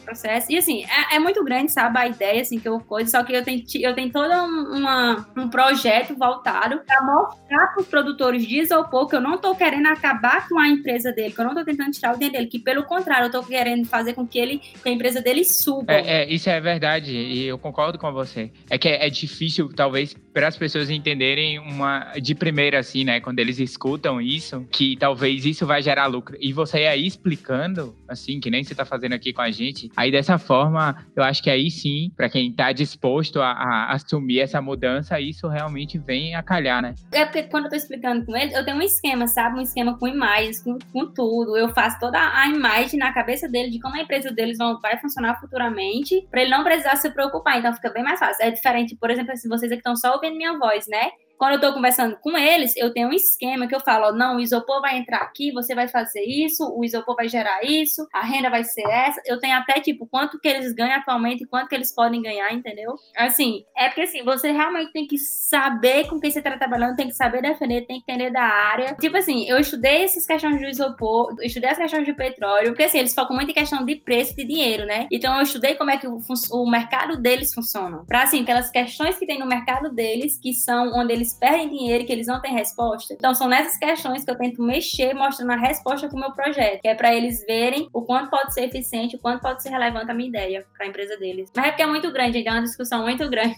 processo. E assim, é, é, muito grande, sabe, a ideia, assim, que eu coisa, só que eu tenho, eu tenho todo uma, um projeto voltado para mostrar para os produtores de isopor que eu não estou querendo acabar com a empresa dele, que eu não estou tentando tirar o dinheiro dele, que pelo contrário, eu estou querendo fazer com que ele, que a empresa dele suba. É, é, isso é verdade, e eu concordo com você. É que é, é difícil, talvez, para as pessoas entenderem uma de primeira, assim, né, quando eles escutam isso, que talvez isso vai gerar lucro. E você aí explicando, assim, que nem você está fazendo aqui com a gente, Aí dessa forma, eu acho que aí sim, para quem está disposto a, a, assumir essa mudança, isso realmente vem a calhar, né? É porque quando eu tô explicando com ele, eu tenho um esquema, sabe? Um esquema com imagens, com, com tudo. Eu faço toda a imagem na cabeça dele de como a empresa deles vão, vai funcionar futuramente, para ele não precisar se preocupar. Então fica bem mais fácil. É diferente, por exemplo, se vocês aqui estão só ouvindo minha voz, né? Quando eu estou conversando com eles, eu tenho um esquema que eu falo: ó, não, o isopor vai entrar aqui, você vai fazer isso, o isopor vai gerar isso, a renda vai ser essa. Eu tenho até, tipo, quanto que eles ganham atualmente e quanto que eles podem ganhar, entendeu? Assim, é porque assim, você realmente tem que saber com quem você está trabalhando, tem que saber defender, tem que entender da área. Tipo assim, eu estudei essas questões do isopor, estudei as questões do petróleo, porque assim, eles focam muito em questão de preço de dinheiro, né? Então eu estudei como é que o, o mercado deles funciona. Para assim, aquelas questões que tem no mercado deles, que são onde eles perdem dinheiro e que eles não têm resposta. Então, são nessas questões que eu tento mexer, mostrando a resposta com o meu projeto, que é para eles verem o quanto pode ser eficiente, o quanto pode ser relevante a minha ideia para a empresa deles. Mas é porque é muito grande, então é uma discussão muito grande.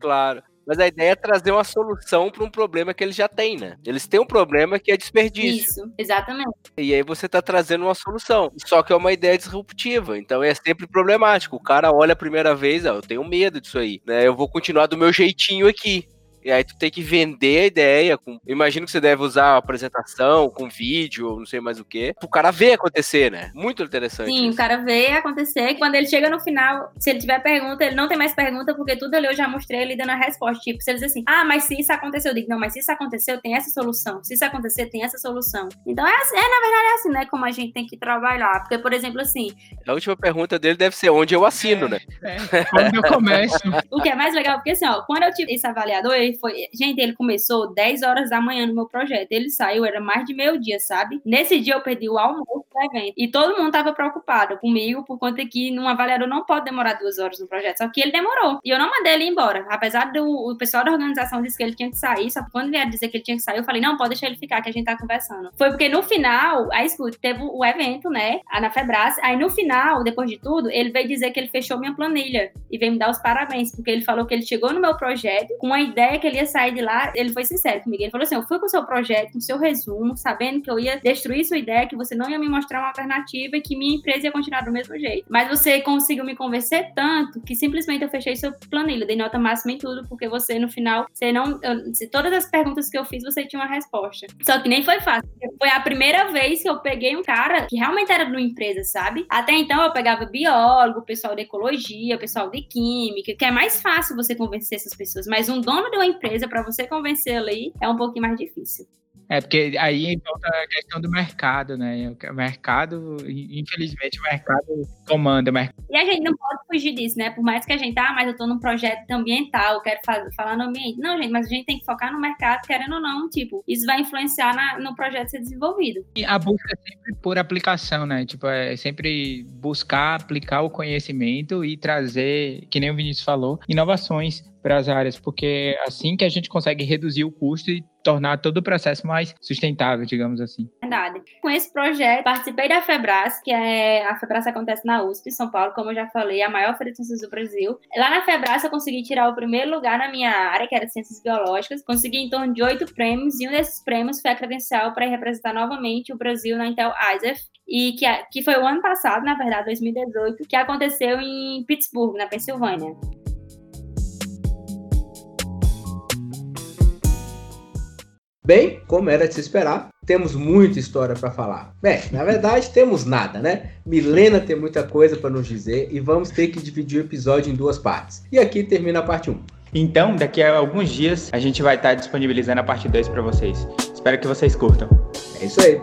Claro. Mas a ideia é trazer uma solução para um problema que eles já têm, né? Eles têm um problema que é desperdício. Isso, exatamente. E aí você está trazendo uma solução. Só que é uma ideia disruptiva. Então é sempre problemático. O cara olha a primeira vez, ó, eu tenho medo disso aí. Né? Eu vou continuar do meu jeitinho aqui. E aí tu tem que vender a ideia. Com... Imagino que você deve usar a apresentação com vídeo, não sei mais o que, o cara ver acontecer, né? Muito interessante. Sim, isso. o cara vê acontecer. Quando ele chega no final, se ele tiver pergunta, ele não tem mais pergunta, porque tudo ali eu já mostrei ele dando a resposta. Tipo, se ele diz assim, ah, mas se isso aconteceu, eu digo, não, mas se isso aconteceu, tem essa solução. Se isso acontecer, tem essa solução. Então é, assim, é na verdade é assim, né? Como a gente tem que trabalhar. Porque, por exemplo, assim. A última pergunta dele deve ser onde eu assino, é, né? É, onde eu começo. o que é mais legal, porque assim, ó, quando eu tive esse avaliador, ele foi. Gente, ele começou 10 horas da manhã no meu projeto. Ele saiu, era mais de meio dia, sabe? Nesse dia eu perdi o almoço do evento. E todo mundo tava preocupado comigo, por conta que num avaliador não pode demorar duas horas no projeto. Só que ele demorou. E eu não mandei ele embora. Apesar do o pessoal da organização disse que ele tinha que sair, só que quando vieram dizer que ele tinha que sair, eu falei, não, pode deixar ele ficar, que a gente tá conversando. Foi porque no final, aí escute, teve o evento, né? Na Febras. Aí no final, depois de tudo, ele veio dizer que ele fechou minha planilha e veio me dar os parabéns, porque ele falou que ele chegou no meu projeto com a ideia que ele ia sair de lá ele foi sincero comigo. Ele falou assim: eu fui com seu projeto, com seu resumo, sabendo que eu ia destruir sua ideia, que você não ia me mostrar uma alternativa e que minha empresa ia continuar do mesmo jeito. Mas você conseguiu me convencer tanto que simplesmente eu fechei seu planilha, dei nota máxima em tudo, porque você no final, você não. Eu, se todas as perguntas que eu fiz, você tinha uma resposta. Só que nem foi fácil. Foi a primeira vez que eu peguei um cara que realmente era de uma empresa, sabe? Até então eu pegava biólogo, pessoal de ecologia, pessoal de química, que é mais fácil você convencer essas pessoas. Mas um dono de uma empresa, para você convencer ali, é um pouquinho mais difícil. É, porque aí volta a questão do mercado, né? O mercado, infelizmente, o mercado comanda. O mercado. E a gente não pode fugir disso, né? Por mais que a gente, ah, mas eu tô num projeto ambiental, eu quero fazer, falar no ambiente. Não, gente, mas a gente tem que focar no mercado, querendo ou não, tipo, isso vai influenciar na, no projeto ser desenvolvido. E a busca é sempre por aplicação, né? Tipo, é sempre buscar aplicar o conhecimento e trazer, que nem o Vinícius falou, inovações para as áreas, porque é assim que a gente consegue reduzir o custo e tornar todo o processo mais sustentável, digamos assim. Verdade. Com esse projeto, participei da FEBRAS, que é a FEBRAS acontece na USP, São Paulo, como eu já falei, a maior feira de ciências do Brasil. Lá na FEBRAS eu consegui tirar o primeiro lugar na minha área, que era ciências biológicas. Consegui em torno de oito prêmios, e um desses prêmios foi a credencial para representar novamente o Brasil na Intel ISEF, e que, que foi o ano passado, na verdade, 2018, que aconteceu em Pittsburgh, na Pensilvânia. Bem, como era de se esperar, temos muita história para falar. Bem, na verdade, temos nada, né? Milena tem muita coisa para nos dizer e vamos ter que dividir o episódio em duas partes. E aqui termina a parte 1. Então, daqui a alguns dias, a gente vai estar disponibilizando a parte 2 para vocês. Espero que vocês curtam. É isso aí.